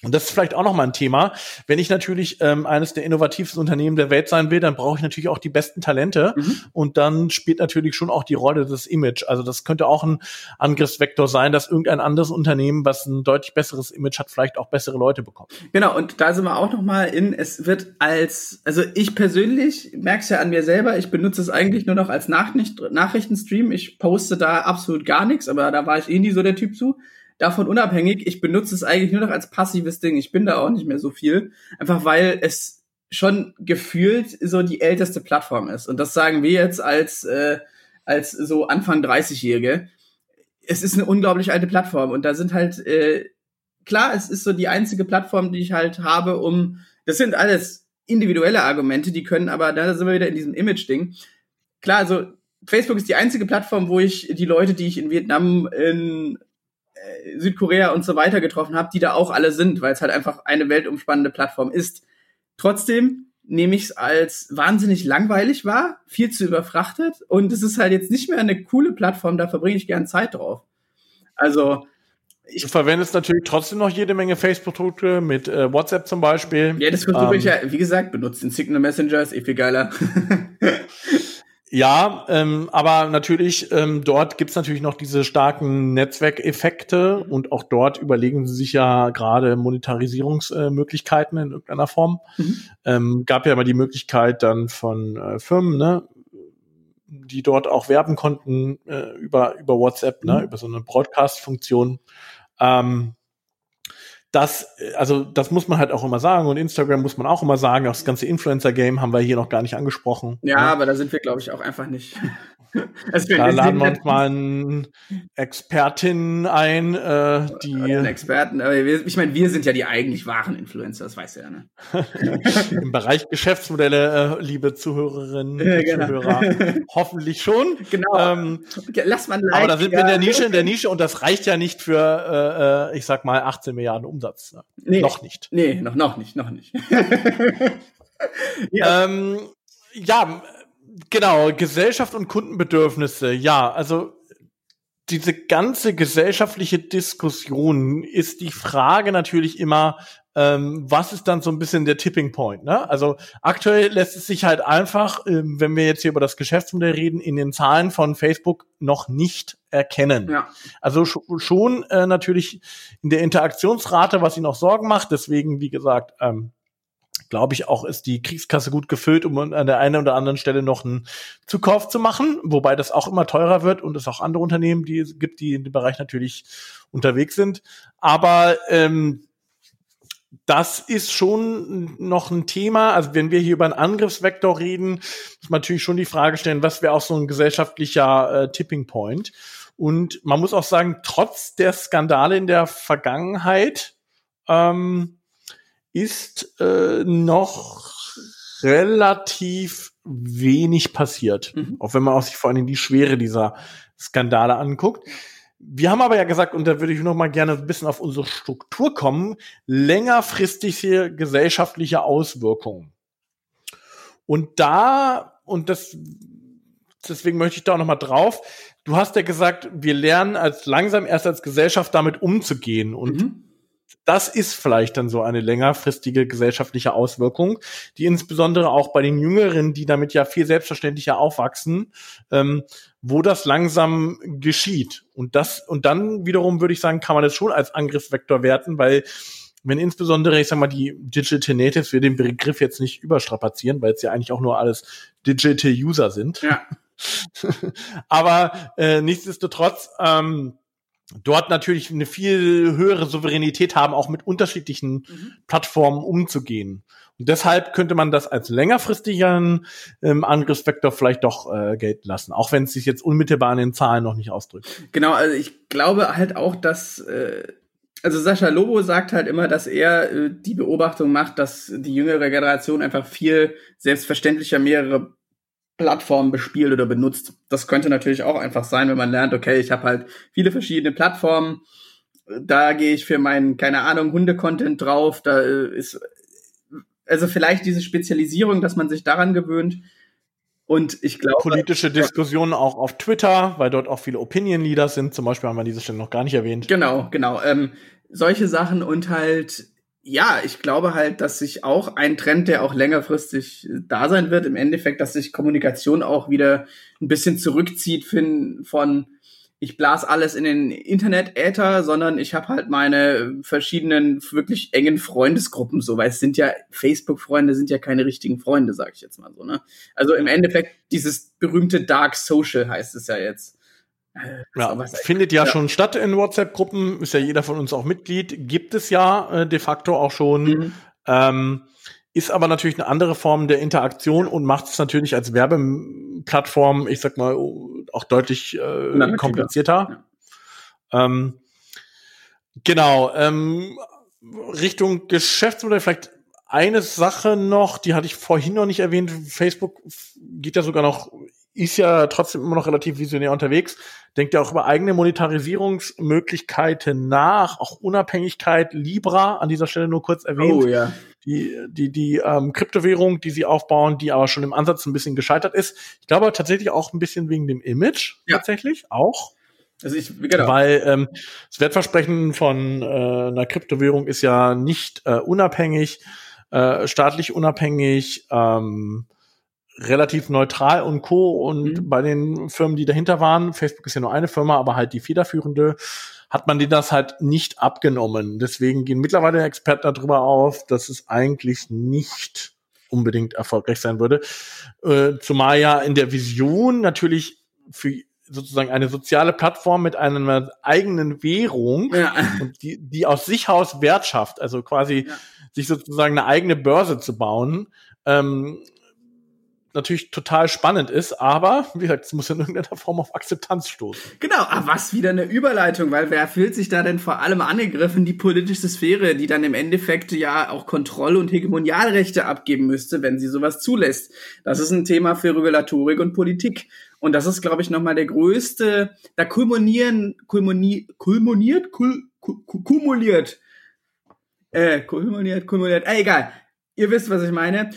und das ist vielleicht auch noch mal ein Thema. Wenn ich natürlich ähm, eines der innovativsten Unternehmen der Welt sein will, dann brauche ich natürlich auch die besten Talente. Mhm. Und dann spielt natürlich schon auch die Rolle des Image. Also das könnte auch ein Angriffsvektor sein, dass irgendein anderes Unternehmen, was ein deutlich besseres Image hat, vielleicht auch bessere Leute bekommt. Genau, und da sind wir auch noch mal in, es wird als, also ich persönlich merke es ja an mir selber, ich benutze es eigentlich nur noch als Nachricht, Nachrichtenstream. Ich poste da absolut gar nichts, aber da war ich eh nie so der Typ zu davon unabhängig, ich benutze es eigentlich nur noch als passives Ding. Ich bin da auch nicht mehr so viel. Einfach weil es schon gefühlt so die älteste Plattform ist. Und das sagen wir jetzt als, äh, als so Anfang 30-Jährige. Es ist eine unglaublich alte Plattform und da sind halt, äh, klar, es ist so die einzige Plattform, die ich halt habe, um, das sind alles individuelle Argumente, die können aber, da sind wir wieder in diesem Image-Ding. Klar, also Facebook ist die einzige Plattform, wo ich die Leute, die ich in Vietnam, in Südkorea und so weiter getroffen habe, die da auch alle sind, weil es halt einfach eine weltumspannende Plattform ist. Trotzdem nehme ich es als wahnsinnig langweilig wahr, viel zu überfrachtet und es ist halt jetzt nicht mehr eine coole Plattform, da verbringe ich gern Zeit drauf. Also Ich du verwendest natürlich trotzdem noch jede Menge Facebook-Produkte mit äh, WhatsApp zum Beispiel. Ja, das versuche ähm, ich ja, wie gesagt, benutzt den Signal Messenger, ist eh viel geiler. Ja, ähm, aber natürlich, ähm, dort gibt's natürlich noch diese starken Netzwerkeffekte und auch dort überlegen sie sich ja gerade Monetarisierungsmöglichkeiten äh, in irgendeiner Form. Mhm. Ähm, gab ja mal die Möglichkeit dann von äh, Firmen, ne, die dort auch werben konnten äh, über, über WhatsApp, ne, mhm. über so eine Broadcast-Funktion. Ähm, das, also das muss man halt auch immer sagen und Instagram muss man auch immer sagen. Auch das ganze Influencer-Game haben wir hier noch gar nicht angesprochen. Ja, ja. aber da sind wir, glaube ich, auch einfach nicht. Da laden wir uns mal einen Expertin ein, äh, die. Einen Experten, aber ich meine, wir sind ja die eigentlich wahren Influencer, das weißt du ja, ne? Im Bereich Geschäftsmodelle, äh, liebe Zuhörerinnen und ja, genau. Zuhörer, hoffentlich schon. Genau. Ähm, Lass mal like, Aber da sind wir in der Nische, in der Nische und das reicht ja nicht für, äh, äh ich sag mal, 18 Milliarden Umsatz. Ne? Nee, noch nicht. Nee, noch, noch nicht, noch nicht. ja. Ähm, ja, genau, Gesellschaft und Kundenbedürfnisse. Ja, also diese ganze gesellschaftliche Diskussion ist die Frage natürlich immer, ähm, was ist dann so ein bisschen der Tipping Point? Ne? Also aktuell lässt es sich halt einfach, ähm, wenn wir jetzt hier über das Geschäftsmodell reden, in den Zahlen von Facebook noch nicht erkennen. Ja. Also sch schon äh, natürlich in der Interaktionsrate, was ihnen auch Sorgen macht. Deswegen, wie gesagt, ähm, glaube ich, auch ist die Kriegskasse gut gefüllt, um an der einen oder anderen Stelle noch einen Zukauf zu machen, wobei das auch immer teurer wird und es auch andere Unternehmen die gibt, die in dem Bereich natürlich unterwegs sind. Aber ähm, das ist schon noch ein Thema. Also wenn wir hier über einen Angriffsvektor reden, muss man natürlich schon die Frage stellen, was wäre auch so ein gesellschaftlicher äh, Tipping Point? Und man muss auch sagen, trotz der Skandale in der Vergangenheit ähm, ist äh, noch relativ wenig passiert. Mhm. Auch wenn man auch sich vor allem die Schwere dieser Skandale anguckt. Wir haben aber ja gesagt, und da würde ich noch mal gerne ein bisschen auf unsere Struktur kommen, längerfristige gesellschaftliche Auswirkungen. Und da, und das, deswegen möchte ich da auch noch mal drauf, du hast ja gesagt, wir lernen als langsam erst als Gesellschaft damit umzugehen. Und mhm das ist vielleicht dann so eine längerfristige gesellschaftliche Auswirkung, die insbesondere auch bei den Jüngeren, die damit ja viel selbstverständlicher aufwachsen, ähm, wo das langsam geschieht. Und das, und dann wiederum würde ich sagen, kann man das schon als Angriffsvektor werten, weil wenn insbesondere, ich sag mal, die Digital Natives, wir den Begriff jetzt nicht überstrapazieren, weil es ja eigentlich auch nur alles Digital User sind. Ja. Aber äh, nichtsdestotrotz, ähm, dort natürlich eine viel höhere Souveränität haben, auch mit unterschiedlichen mhm. Plattformen umzugehen. Und deshalb könnte man das als längerfristigen ähm, Angriffsvektor vielleicht doch äh, gelten lassen, auch wenn es sich jetzt unmittelbar in den Zahlen noch nicht ausdrückt. Genau, also ich glaube halt auch, dass äh, also Sascha Lobo sagt halt immer, dass er äh, die Beobachtung macht, dass die jüngere Generation einfach viel selbstverständlicher mehrere Plattformen bespielt oder benutzt. Das könnte natürlich auch einfach sein, wenn man lernt, okay, ich habe halt viele verschiedene Plattformen. Da gehe ich für meinen, keine Ahnung, Hunde-Content drauf. Da äh, ist also vielleicht diese Spezialisierung, dass man sich daran gewöhnt. Und ich glaube. Politische Diskussionen auch auf Twitter, weil dort auch viele Opinion-Leaders sind. Zum Beispiel haben wir diese Stelle noch gar nicht erwähnt. Genau, genau. Ähm, solche Sachen und halt ja, ich glaube halt, dass sich auch ein Trend, der auch längerfristig da sein wird, im Endeffekt, dass sich Kommunikation auch wieder ein bisschen zurückzieht von, ich blas alles in den Internet-Äther, sondern ich habe halt meine verschiedenen wirklich engen Freundesgruppen so, weil es sind ja Facebook-Freunde sind ja keine richtigen Freunde, sag ich jetzt mal so, ne? Also im Endeffekt dieses berühmte Dark Social heißt es ja jetzt. Ja, findet ja, ja, schon statt in WhatsApp-Gruppen, ist ja jeder von uns auch Mitglied, gibt es ja äh, de facto auch schon. Mhm. Ähm, ist aber natürlich eine andere Form der Interaktion und macht es natürlich als Werbeplattform, ich sag mal, auch deutlich äh, komplizierter. Ja. Ähm, genau. Ähm, Richtung Geschäftsmodell vielleicht eine Sache noch, die hatte ich vorhin noch nicht erwähnt. Facebook geht ja sogar noch ist ja trotzdem immer noch relativ visionär unterwegs, denkt ja auch über eigene Monetarisierungsmöglichkeiten nach, auch Unabhängigkeit, Libra, an dieser Stelle nur kurz erwähnt. Oh, ja. Die, die, die ähm, Kryptowährung, die sie aufbauen, die aber schon im Ansatz ein bisschen gescheitert ist. Ich glaube tatsächlich auch ein bisschen wegen dem Image, ja. tatsächlich, auch. Also ich, genau. Weil ähm, das Wertversprechen von äh, einer Kryptowährung ist ja nicht äh, unabhängig, äh, staatlich unabhängig, ähm, relativ neutral und co. Und mhm. bei den Firmen, die dahinter waren, Facebook ist ja nur eine Firma, aber halt die federführende, hat man denen das halt nicht abgenommen. Deswegen gehen mittlerweile Experten darüber auf, dass es eigentlich nicht unbedingt erfolgreich sein würde. Äh, zumal ja in der Vision natürlich für sozusagen eine soziale Plattform mit einer eigenen Währung ja. und die, die aus sich aus Wert schafft, also quasi ja. sich sozusagen eine eigene Börse zu bauen, ähm, natürlich total spannend ist, aber wie gesagt, es muss in irgendeiner Form auf Akzeptanz stoßen. Genau, aber was wieder eine Überleitung, weil wer fühlt sich da denn vor allem angegriffen? Die politische Sphäre, die dann im Endeffekt ja auch Kontroll- und Hegemonialrechte abgeben müsste, wenn sie sowas zulässt. Das ist ein Thema für Regulatorik und Politik. Und das ist, glaube ich, nochmal der größte, da kulminieren, kulmoni, kulmoniert, kul, kumuliert, äh, kumuliert, kumuliert, äh, egal. Ihr wisst, was ich meine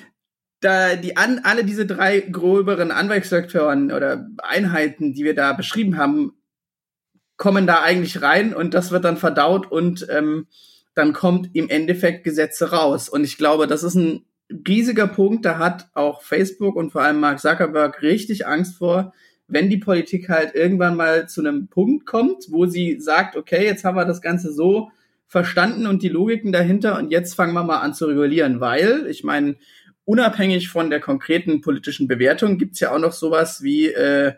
da die an, alle diese drei gröberen Anwaltssektoren oder Einheiten, die wir da beschrieben haben, kommen da eigentlich rein und das wird dann verdaut und ähm, dann kommt im Endeffekt Gesetze raus. Und ich glaube, das ist ein riesiger Punkt, da hat auch Facebook und vor allem Mark Zuckerberg richtig Angst vor, wenn die Politik halt irgendwann mal zu einem Punkt kommt, wo sie sagt, okay, jetzt haben wir das Ganze so verstanden und die Logiken dahinter und jetzt fangen wir mal an zu regulieren, weil ich meine, unabhängig von der konkreten politischen Bewertung gibt's ja auch noch sowas wie äh,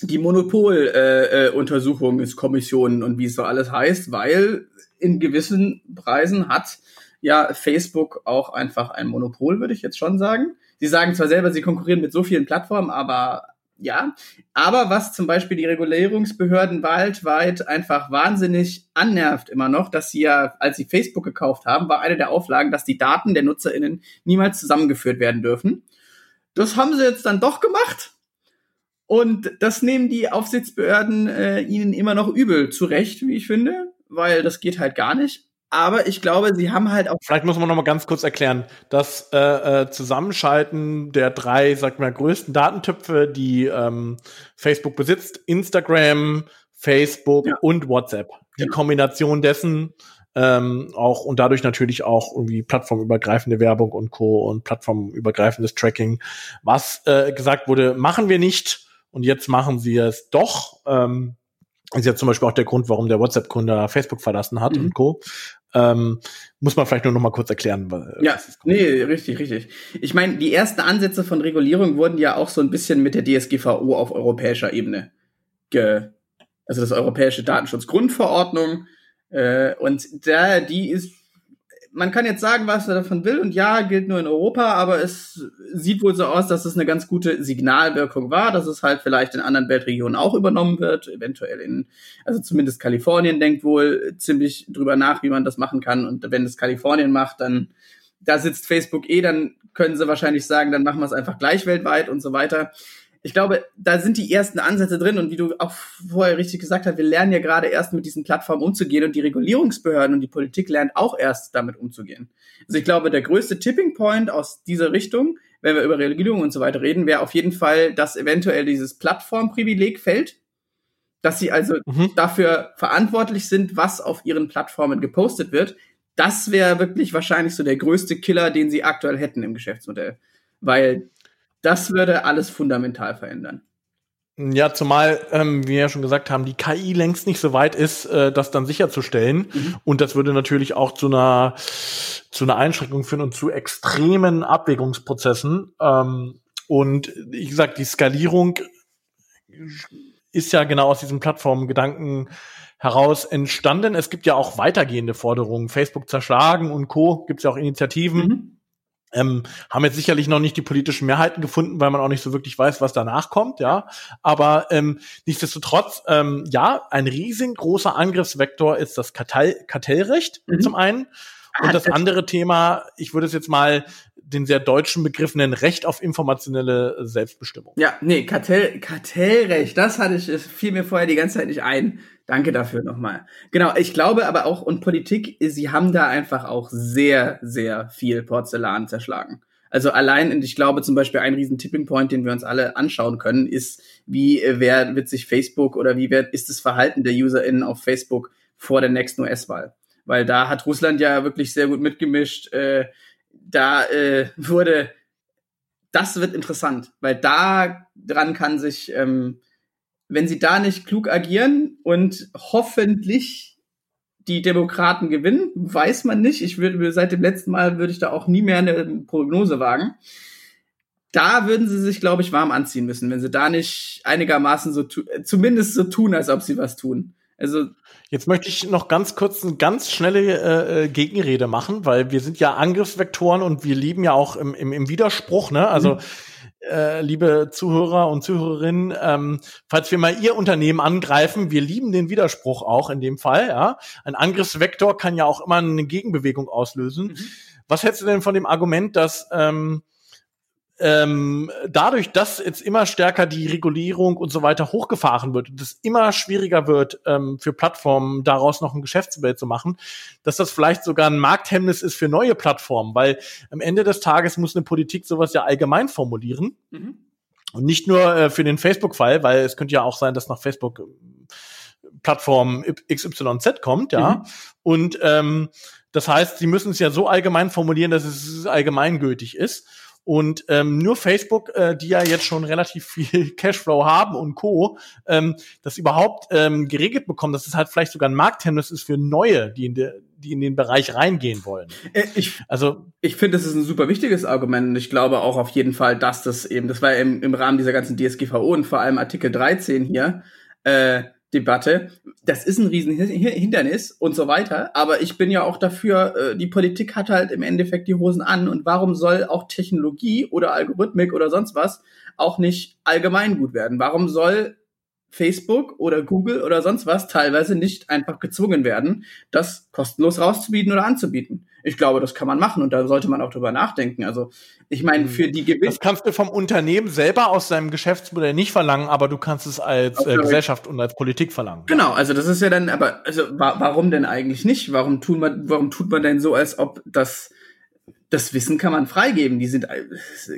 die Monopoluntersuchungskommissionen äh, äh, und wie es so alles heißt, weil in gewissen Preisen hat ja Facebook auch einfach ein Monopol, würde ich jetzt schon sagen. Sie sagen zwar selber, sie konkurrieren mit so vielen Plattformen, aber ja. Aber was zum Beispiel die Regulierungsbehörden weltweit einfach wahnsinnig annervt immer noch, dass sie ja, als sie Facebook gekauft haben, war eine der Auflagen, dass die Daten der NutzerInnen niemals zusammengeführt werden dürfen. Das haben sie jetzt dann doch gemacht. Und das nehmen die Aufsichtsbehörden äh, ihnen immer noch übel zurecht, wie ich finde, weil das geht halt gar nicht. Aber ich glaube, sie haben halt auch. Vielleicht muss man noch mal ganz kurz erklären, das äh, äh, Zusammenschalten der drei, sag mal, größten Datentöpfe, die ähm, Facebook besitzt, Instagram, Facebook ja. und WhatsApp. Die genau. Kombination dessen ähm, auch und dadurch natürlich auch irgendwie plattformübergreifende Werbung und Co. und plattformübergreifendes Tracking. Was äh, gesagt wurde, machen wir nicht und jetzt machen sie es doch. Ähm, ist ja zum Beispiel auch der Grund, warum der WhatsApp-Kunde Facebook verlassen hat mhm. und Co. Ähm, muss man vielleicht nur noch mal kurz erklären. Ja, nee, richtig, richtig. Ich meine, die ersten Ansätze von Regulierung wurden ja auch so ein bisschen mit der DSGVO auf europäischer Ebene ge also das europäische Datenschutzgrundverordnung äh, und da die ist man kann jetzt sagen, was er davon will, und ja, gilt nur in Europa, aber es sieht wohl so aus, dass es eine ganz gute Signalwirkung war, dass es halt vielleicht in anderen Weltregionen auch übernommen wird, eventuell in, also zumindest Kalifornien denkt wohl ziemlich drüber nach, wie man das machen kann, und wenn es Kalifornien macht, dann, da sitzt Facebook eh, dann können sie wahrscheinlich sagen, dann machen wir es einfach gleich weltweit und so weiter ich glaube, da sind die ersten Ansätze drin und wie du auch vorher richtig gesagt hast, wir lernen ja gerade erst mit diesen Plattformen umzugehen und die Regulierungsbehörden und die Politik lernt auch erst damit umzugehen. Also ich glaube, der größte Tipping Point aus dieser Richtung, wenn wir über Regulierung und so weiter reden, wäre auf jeden Fall, dass eventuell dieses Plattformprivileg fällt, dass sie also mhm. dafür verantwortlich sind, was auf ihren Plattformen gepostet wird. Das wäre wirklich wahrscheinlich so der größte Killer, den sie aktuell hätten im Geschäftsmodell. Weil das würde alles fundamental verändern. Ja, zumal ähm, wir ja schon gesagt haben, die KI längst nicht so weit ist, äh, das dann sicherzustellen. Mhm. Und das würde natürlich auch zu einer zu einer Einschränkung führen und zu extremen Abwägungsprozessen. Ähm, und wie gesagt, die Skalierung ist ja genau aus diesem Plattformgedanken heraus entstanden. Es gibt ja auch weitergehende Forderungen. Facebook zerschlagen und Co. Gibt es ja auch Initiativen. Mhm ähm, haben jetzt sicherlich noch nicht die politischen Mehrheiten gefunden, weil man auch nicht so wirklich weiß, was danach kommt, ja. Aber ähm, nichtsdestotrotz, ähm, ja, ein riesengroßer Angriffsvektor ist das Kartell Kartellrecht mhm. zum einen. Und das andere Thema, ich würde es jetzt mal den sehr deutschen Begriff nennen, Recht auf informationelle Selbstbestimmung. Ja, nee, Kartell, Kartellrecht, das hatte ich, es fiel mir vorher die ganze Zeit nicht ein. Danke dafür nochmal. Genau, ich glaube aber auch, und Politik, sie haben da einfach auch sehr, sehr viel Porzellan zerschlagen. Also allein, und ich glaube zum Beispiel ein riesen Tipping Point, den wir uns alle anschauen können, ist, wie äh, wer wird sich Facebook oder wie wer, ist das Verhalten der UserInnen auf Facebook vor der nächsten US-Wahl? Weil da hat Russland ja wirklich sehr gut mitgemischt. Äh, da äh, wurde, das wird interessant, weil da dran kann sich, ähm, wenn sie da nicht klug agieren und hoffentlich die Demokraten gewinnen, weiß man nicht. Ich würde seit dem letzten Mal würde ich da auch nie mehr eine Prognose wagen. Da würden sie sich, glaube ich, warm anziehen müssen, wenn sie da nicht einigermaßen so zumindest so tun, als ob sie was tun. Also Jetzt möchte ich noch ganz kurz eine ganz schnelle äh, äh, Gegenrede machen, weil wir sind ja Angriffsvektoren und wir lieben ja auch im, im, im Widerspruch, ne? Also mhm äh, liebe Zuhörer und Zuhörerinnen, ähm, falls wir mal Ihr Unternehmen angreifen, wir lieben den Widerspruch auch in dem Fall. Ja, ein Angriffsvektor kann ja auch immer eine Gegenbewegung auslösen. Mhm. Was hältst du denn von dem Argument, dass ähm, ähm, dadurch, dass jetzt immer stärker die Regulierung und so weiter hochgefahren wird und es immer schwieriger wird, ähm, für Plattformen daraus noch ein Geschäftsmodell zu machen, dass das vielleicht sogar ein Markthemmnis ist für neue Plattformen, weil am Ende des Tages muss eine Politik sowas ja allgemein formulieren. Mhm. Und nicht nur äh, für den Facebook-Fall, weil es könnte ja auch sein, dass nach Facebook äh, Plattform XYZ kommt, ja. Mhm. Und ähm, das heißt, sie müssen es ja so allgemein formulieren, dass es allgemeingültig ist. Und ähm, nur Facebook, äh, die ja jetzt schon relativ viel Cashflow haben und Co., ähm, das überhaupt ähm, geregelt bekommen, dass es halt vielleicht sogar ein Markthemmnis ist für Neue, die in, de, die in den Bereich reingehen wollen. Äh, ich, also ich finde, das ist ein super wichtiges Argument und ich glaube auch auf jeden Fall, dass das eben, das war im, im Rahmen dieser ganzen DSGVO und vor allem Artikel 13 hier, äh, Debatte. Das ist ein Riesenhindernis und so weiter. Aber ich bin ja auch dafür, äh, die Politik hat halt im Endeffekt die Hosen an. Und warum soll auch Technologie oder Algorithmik oder sonst was auch nicht allgemein gut werden? Warum soll Facebook oder Google oder sonst was teilweise nicht einfach gezwungen werden, das kostenlos rauszubieten oder anzubieten. Ich glaube, das kann man machen und da sollte man auch drüber nachdenken. Also ich meine, hm. für die Gewinn Das kannst du vom Unternehmen selber aus seinem Geschäftsmodell nicht verlangen, aber du kannst es als äh, Gesellschaft und als Politik verlangen. Genau, also das ist ja dann, aber also wa warum denn eigentlich nicht? Warum tut man, warum tut man denn so, als ob das das Wissen kann man freigeben. Die sind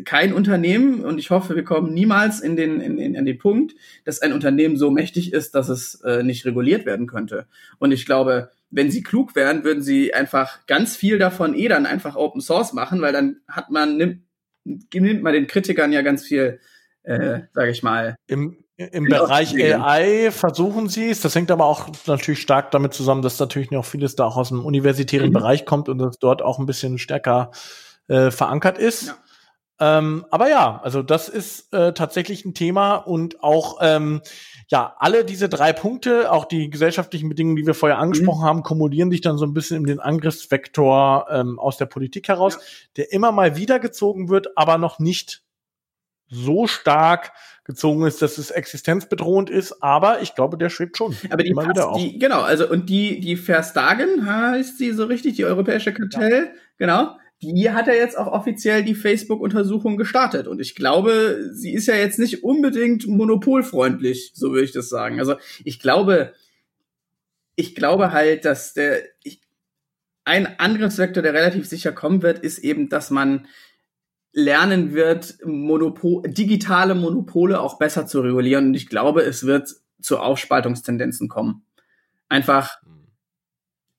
kein Unternehmen und ich hoffe, wir kommen niemals in den, in, in, in den Punkt, dass ein Unternehmen so mächtig ist, dass es äh, nicht reguliert werden könnte. Und ich glaube, wenn sie klug wären, würden sie einfach ganz viel davon eh dann einfach Open Source machen, weil dann hat man, nimmt, nimmt man den Kritikern ja ganz viel, äh, sage ich mal. Im, im Bereich AI versuchen sie es. Das hängt aber auch natürlich stark damit zusammen, dass natürlich noch vieles da auch aus dem universitären mhm. Bereich kommt und das dort auch ein bisschen stärker äh, verankert ist. Ja. Ähm, aber ja, also das ist äh, tatsächlich ein Thema und auch ähm, ja alle diese drei Punkte, auch die gesellschaftlichen Bedingungen, die wir vorher angesprochen mhm. haben, kumulieren sich dann so ein bisschen in den Angriffsvektor ähm, aus der Politik heraus, ja. der immer mal wieder gezogen wird, aber noch nicht so stark gezogen ist, dass es existenzbedrohend ist, aber ich glaube, der schwebt schon. Aber die, immer wieder die genau, also und die die Verstagen heißt sie so richtig, die europäische Kartell, ja. genau. Die hat ja jetzt auch offiziell die Facebook-Untersuchung gestartet. Und ich glaube, sie ist ja jetzt nicht unbedingt monopolfreundlich, so würde ich das sagen. Also ich glaube, ich glaube halt, dass der, ich, ein Angriffsvektor, der relativ sicher kommen wird, ist eben, dass man lernen wird, Monopol digitale Monopole auch besser zu regulieren. Und ich glaube, es wird zu Aufspaltungstendenzen kommen. Einfach,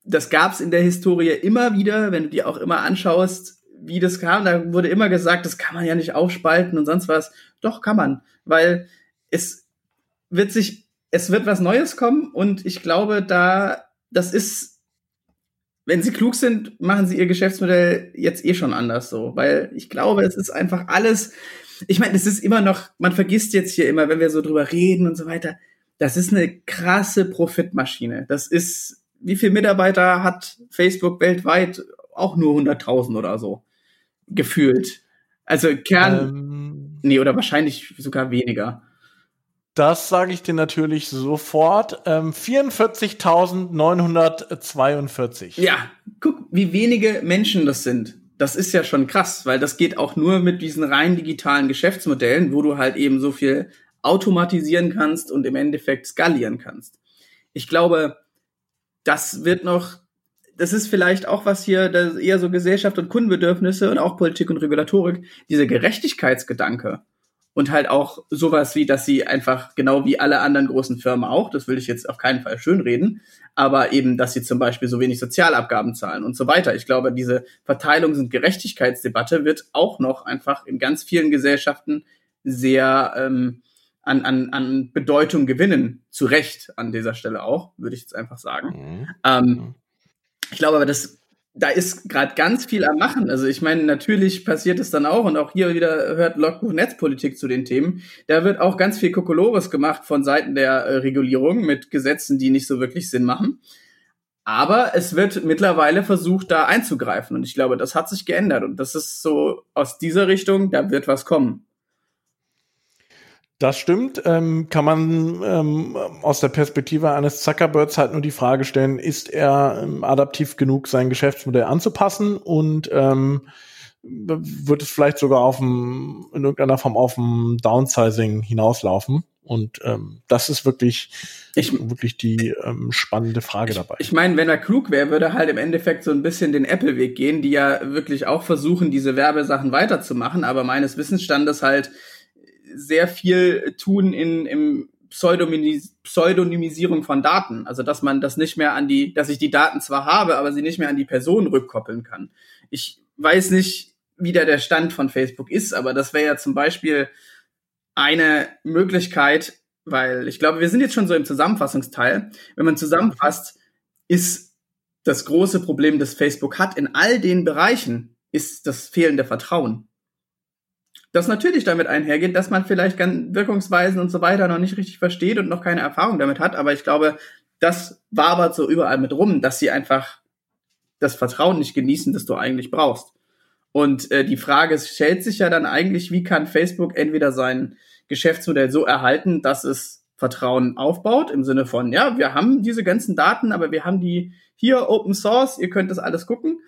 das gab es in der Historie immer wieder, wenn du dir auch immer anschaust, wie das kam, da wurde immer gesagt, das kann man ja nicht aufspalten und sonst was. Doch kann man, weil es wird sich, es wird was Neues kommen und ich glaube, da, das ist wenn sie klug sind, machen sie ihr Geschäftsmodell jetzt eh schon anders so, weil ich glaube, es ist einfach alles, ich meine, es ist immer noch, man vergisst jetzt hier immer, wenn wir so drüber reden und so weiter, das ist eine krasse Profitmaschine. Das ist, wie viele Mitarbeiter hat Facebook weltweit? Auch nur 100.000 oder so. Gefühlt. Also Kern, ähm, nee, oder wahrscheinlich sogar weniger. Das sage ich dir natürlich sofort. Ähm, 44.942. Ja, guck, wie wenige Menschen das sind. Das ist ja schon krass, weil das geht auch nur mit diesen rein digitalen Geschäftsmodellen, wo du halt eben so viel automatisieren kannst und im Endeffekt skalieren kannst. Ich glaube, das wird noch, das ist vielleicht auch was hier, das eher so Gesellschaft und Kundenbedürfnisse und auch Politik und Regulatorik, dieser Gerechtigkeitsgedanke und halt auch sowas wie, dass sie einfach genau wie alle anderen großen Firmen auch, das will ich jetzt auf keinen Fall schönreden, aber eben, dass sie zum Beispiel so wenig Sozialabgaben zahlen und so weiter. Ich glaube, diese Verteilungs- und Gerechtigkeitsdebatte wird auch noch einfach in ganz vielen Gesellschaften sehr ähm, an, an, an Bedeutung gewinnen. Zu Recht an dieser Stelle auch, würde ich jetzt einfach sagen. Mhm. Ähm, mhm. ich glaube aber, das, da ist gerade ganz viel am Machen. Also ich meine, natürlich passiert es dann auch und auch hier wieder hört Logbuch Netzpolitik zu den Themen. Da wird auch ganz viel Kokolores gemacht von Seiten der äh, Regulierung mit Gesetzen, die nicht so wirklich Sinn machen. Aber es wird mittlerweile versucht, da einzugreifen. Und ich glaube, das hat sich geändert. Und das ist so aus dieser Richtung, da wird was kommen. Das stimmt. Ähm, kann man ähm, aus der Perspektive eines Zuckerbergs halt nur die Frage stellen, ist er ähm, adaptiv genug, sein Geschäftsmodell anzupassen und ähm, wird es vielleicht sogar auf dem, in irgendeiner Form auf dem Downsizing hinauslaufen? Und ähm, das ist wirklich, ich, wirklich die ähm, spannende Frage dabei. Ich meine, wenn er klug wäre, würde er halt im Endeffekt so ein bisschen den Apple-Weg gehen, die ja wirklich auch versuchen, diese Werbesachen weiterzumachen, aber meines Wissensstandes halt sehr viel tun in, im Pseudonymis Pseudonymisierung von Daten. Also dass man das nicht mehr an die, dass ich die Daten zwar habe, aber sie nicht mehr an die Person rückkoppeln kann. Ich weiß nicht, wie da der Stand von Facebook ist, aber das wäre ja zum Beispiel eine Möglichkeit, weil ich glaube, wir sind jetzt schon so im Zusammenfassungsteil. Wenn man zusammenfasst, ist das große Problem, das Facebook hat in all den Bereichen, ist das fehlende Vertrauen das natürlich damit einhergeht, dass man vielleicht Wirkungsweisen und so weiter noch nicht richtig versteht und noch keine Erfahrung damit hat. Aber ich glaube, das wabert so überall mit rum, dass sie einfach das Vertrauen nicht genießen, das du eigentlich brauchst. Und äh, die Frage stellt sich ja dann eigentlich, wie kann Facebook entweder sein Geschäftsmodell so erhalten, dass es Vertrauen aufbaut, im Sinne von, ja, wir haben diese ganzen Daten, aber wir haben die hier Open Source, ihr könnt das alles gucken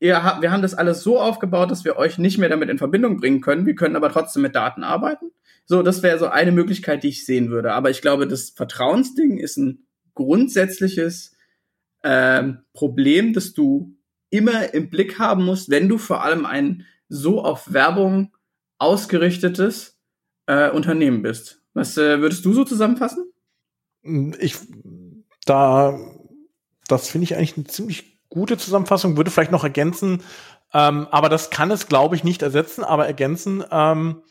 ihr wir haben das alles so aufgebaut, dass wir euch nicht mehr damit in Verbindung bringen können. Wir können aber trotzdem mit Daten arbeiten. So, das wäre so eine Möglichkeit, die ich sehen würde. Aber ich glaube, das Vertrauensding ist ein grundsätzliches ähm, Problem, das du immer im Blick haben musst, wenn du vor allem ein so auf Werbung ausgerichtetes äh, Unternehmen bist. Was äh, würdest du so zusammenfassen? Ich da das finde ich eigentlich eine ziemlich gute Zusammenfassung, würde vielleicht noch ergänzen, ähm, aber das kann es, glaube ich, nicht ersetzen, aber ergänzen, ähm,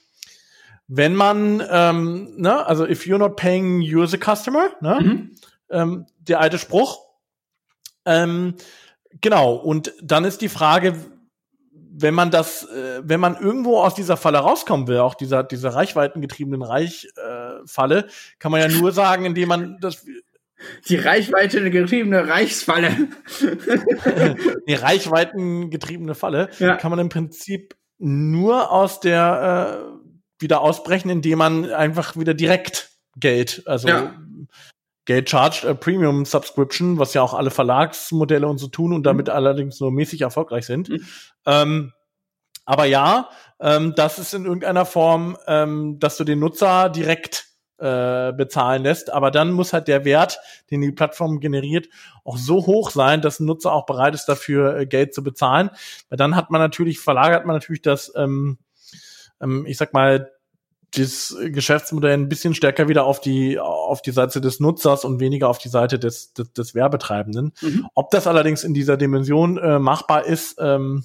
wenn man, ähm, ne, also if you're not paying, you're the customer, ne? Mhm. Ähm, der alte Spruch. Ähm, genau, und dann ist die Frage, wenn man das, äh, wenn man irgendwo aus dieser Falle rauskommen will, auch dieser, dieser reichweitengetriebenen Reichfalle, äh, kann man ja nur sagen, indem man das die Reichweite getriebene Reichsfalle. Die Reichweitengetriebene Falle ja. kann man im Prinzip nur aus der äh, wieder ausbrechen, indem man einfach wieder direkt Geld, also ja. Geld charged, äh, Premium Subscription, was ja auch alle Verlagsmodelle und so tun und damit mhm. allerdings nur mäßig erfolgreich sind. Mhm. Ähm, aber ja, ähm, das ist in irgendeiner Form, ähm, dass du den Nutzer direkt äh, bezahlen lässt. Aber dann muss halt der Wert, den die Plattform generiert, auch so hoch sein, dass ein Nutzer auch bereit ist, dafür äh, Geld zu bezahlen. Weil dann hat man natürlich, verlagert man natürlich das, ähm, ähm, ich sag mal, das Geschäftsmodell ein bisschen stärker wieder auf die auf die Seite des Nutzers und weniger auf die Seite des des, des Werbetreibenden. Mhm. Ob das allerdings in dieser Dimension äh, machbar ist, ähm,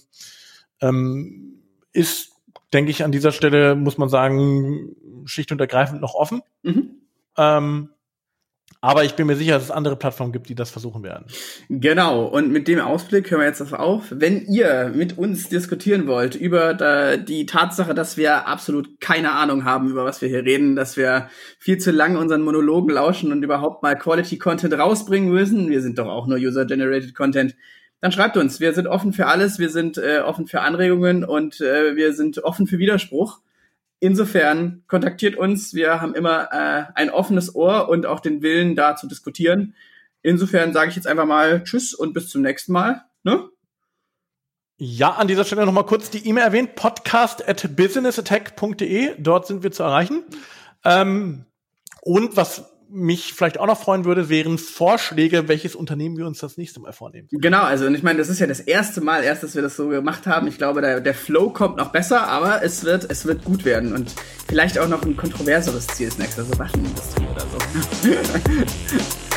ähm, ist denke ich, an dieser Stelle muss man sagen, schlicht und ergreifend noch offen. Mhm. Ähm, aber ich bin mir sicher, dass es andere Plattformen gibt, die das versuchen werden. Genau. Und mit dem Ausblick hören wir jetzt das auf. Wenn ihr mit uns diskutieren wollt über die Tatsache, dass wir absolut keine Ahnung haben, über was wir hier reden, dass wir viel zu lange unseren Monologen lauschen und überhaupt mal Quality Content rausbringen müssen, wir sind doch auch nur User-Generated Content, dann schreibt uns. Wir sind offen für alles, wir sind äh, offen für Anregungen und äh, wir sind offen für Widerspruch. Insofern kontaktiert uns. Wir haben immer äh, ein offenes Ohr und auch den Willen, da zu diskutieren. Insofern sage ich jetzt einfach mal Tschüss und bis zum nächsten Mal. Ne? Ja, an dieser Stelle nochmal kurz die E-Mail erwähnt, podcast at businessattack.de, dort sind wir zu erreichen. Ähm, und was mich vielleicht auch noch freuen würde, wären Vorschläge, welches Unternehmen wir uns das nächste Mal vornehmen. Genau, also ich meine, das ist ja das erste Mal erst, dass wir das so gemacht haben. Ich glaube, der, der Flow kommt noch besser, aber es wird, es wird gut werden und vielleicht auch noch ein kontroverseres Ziel ist nächstes, also Waffenindustrie oder so.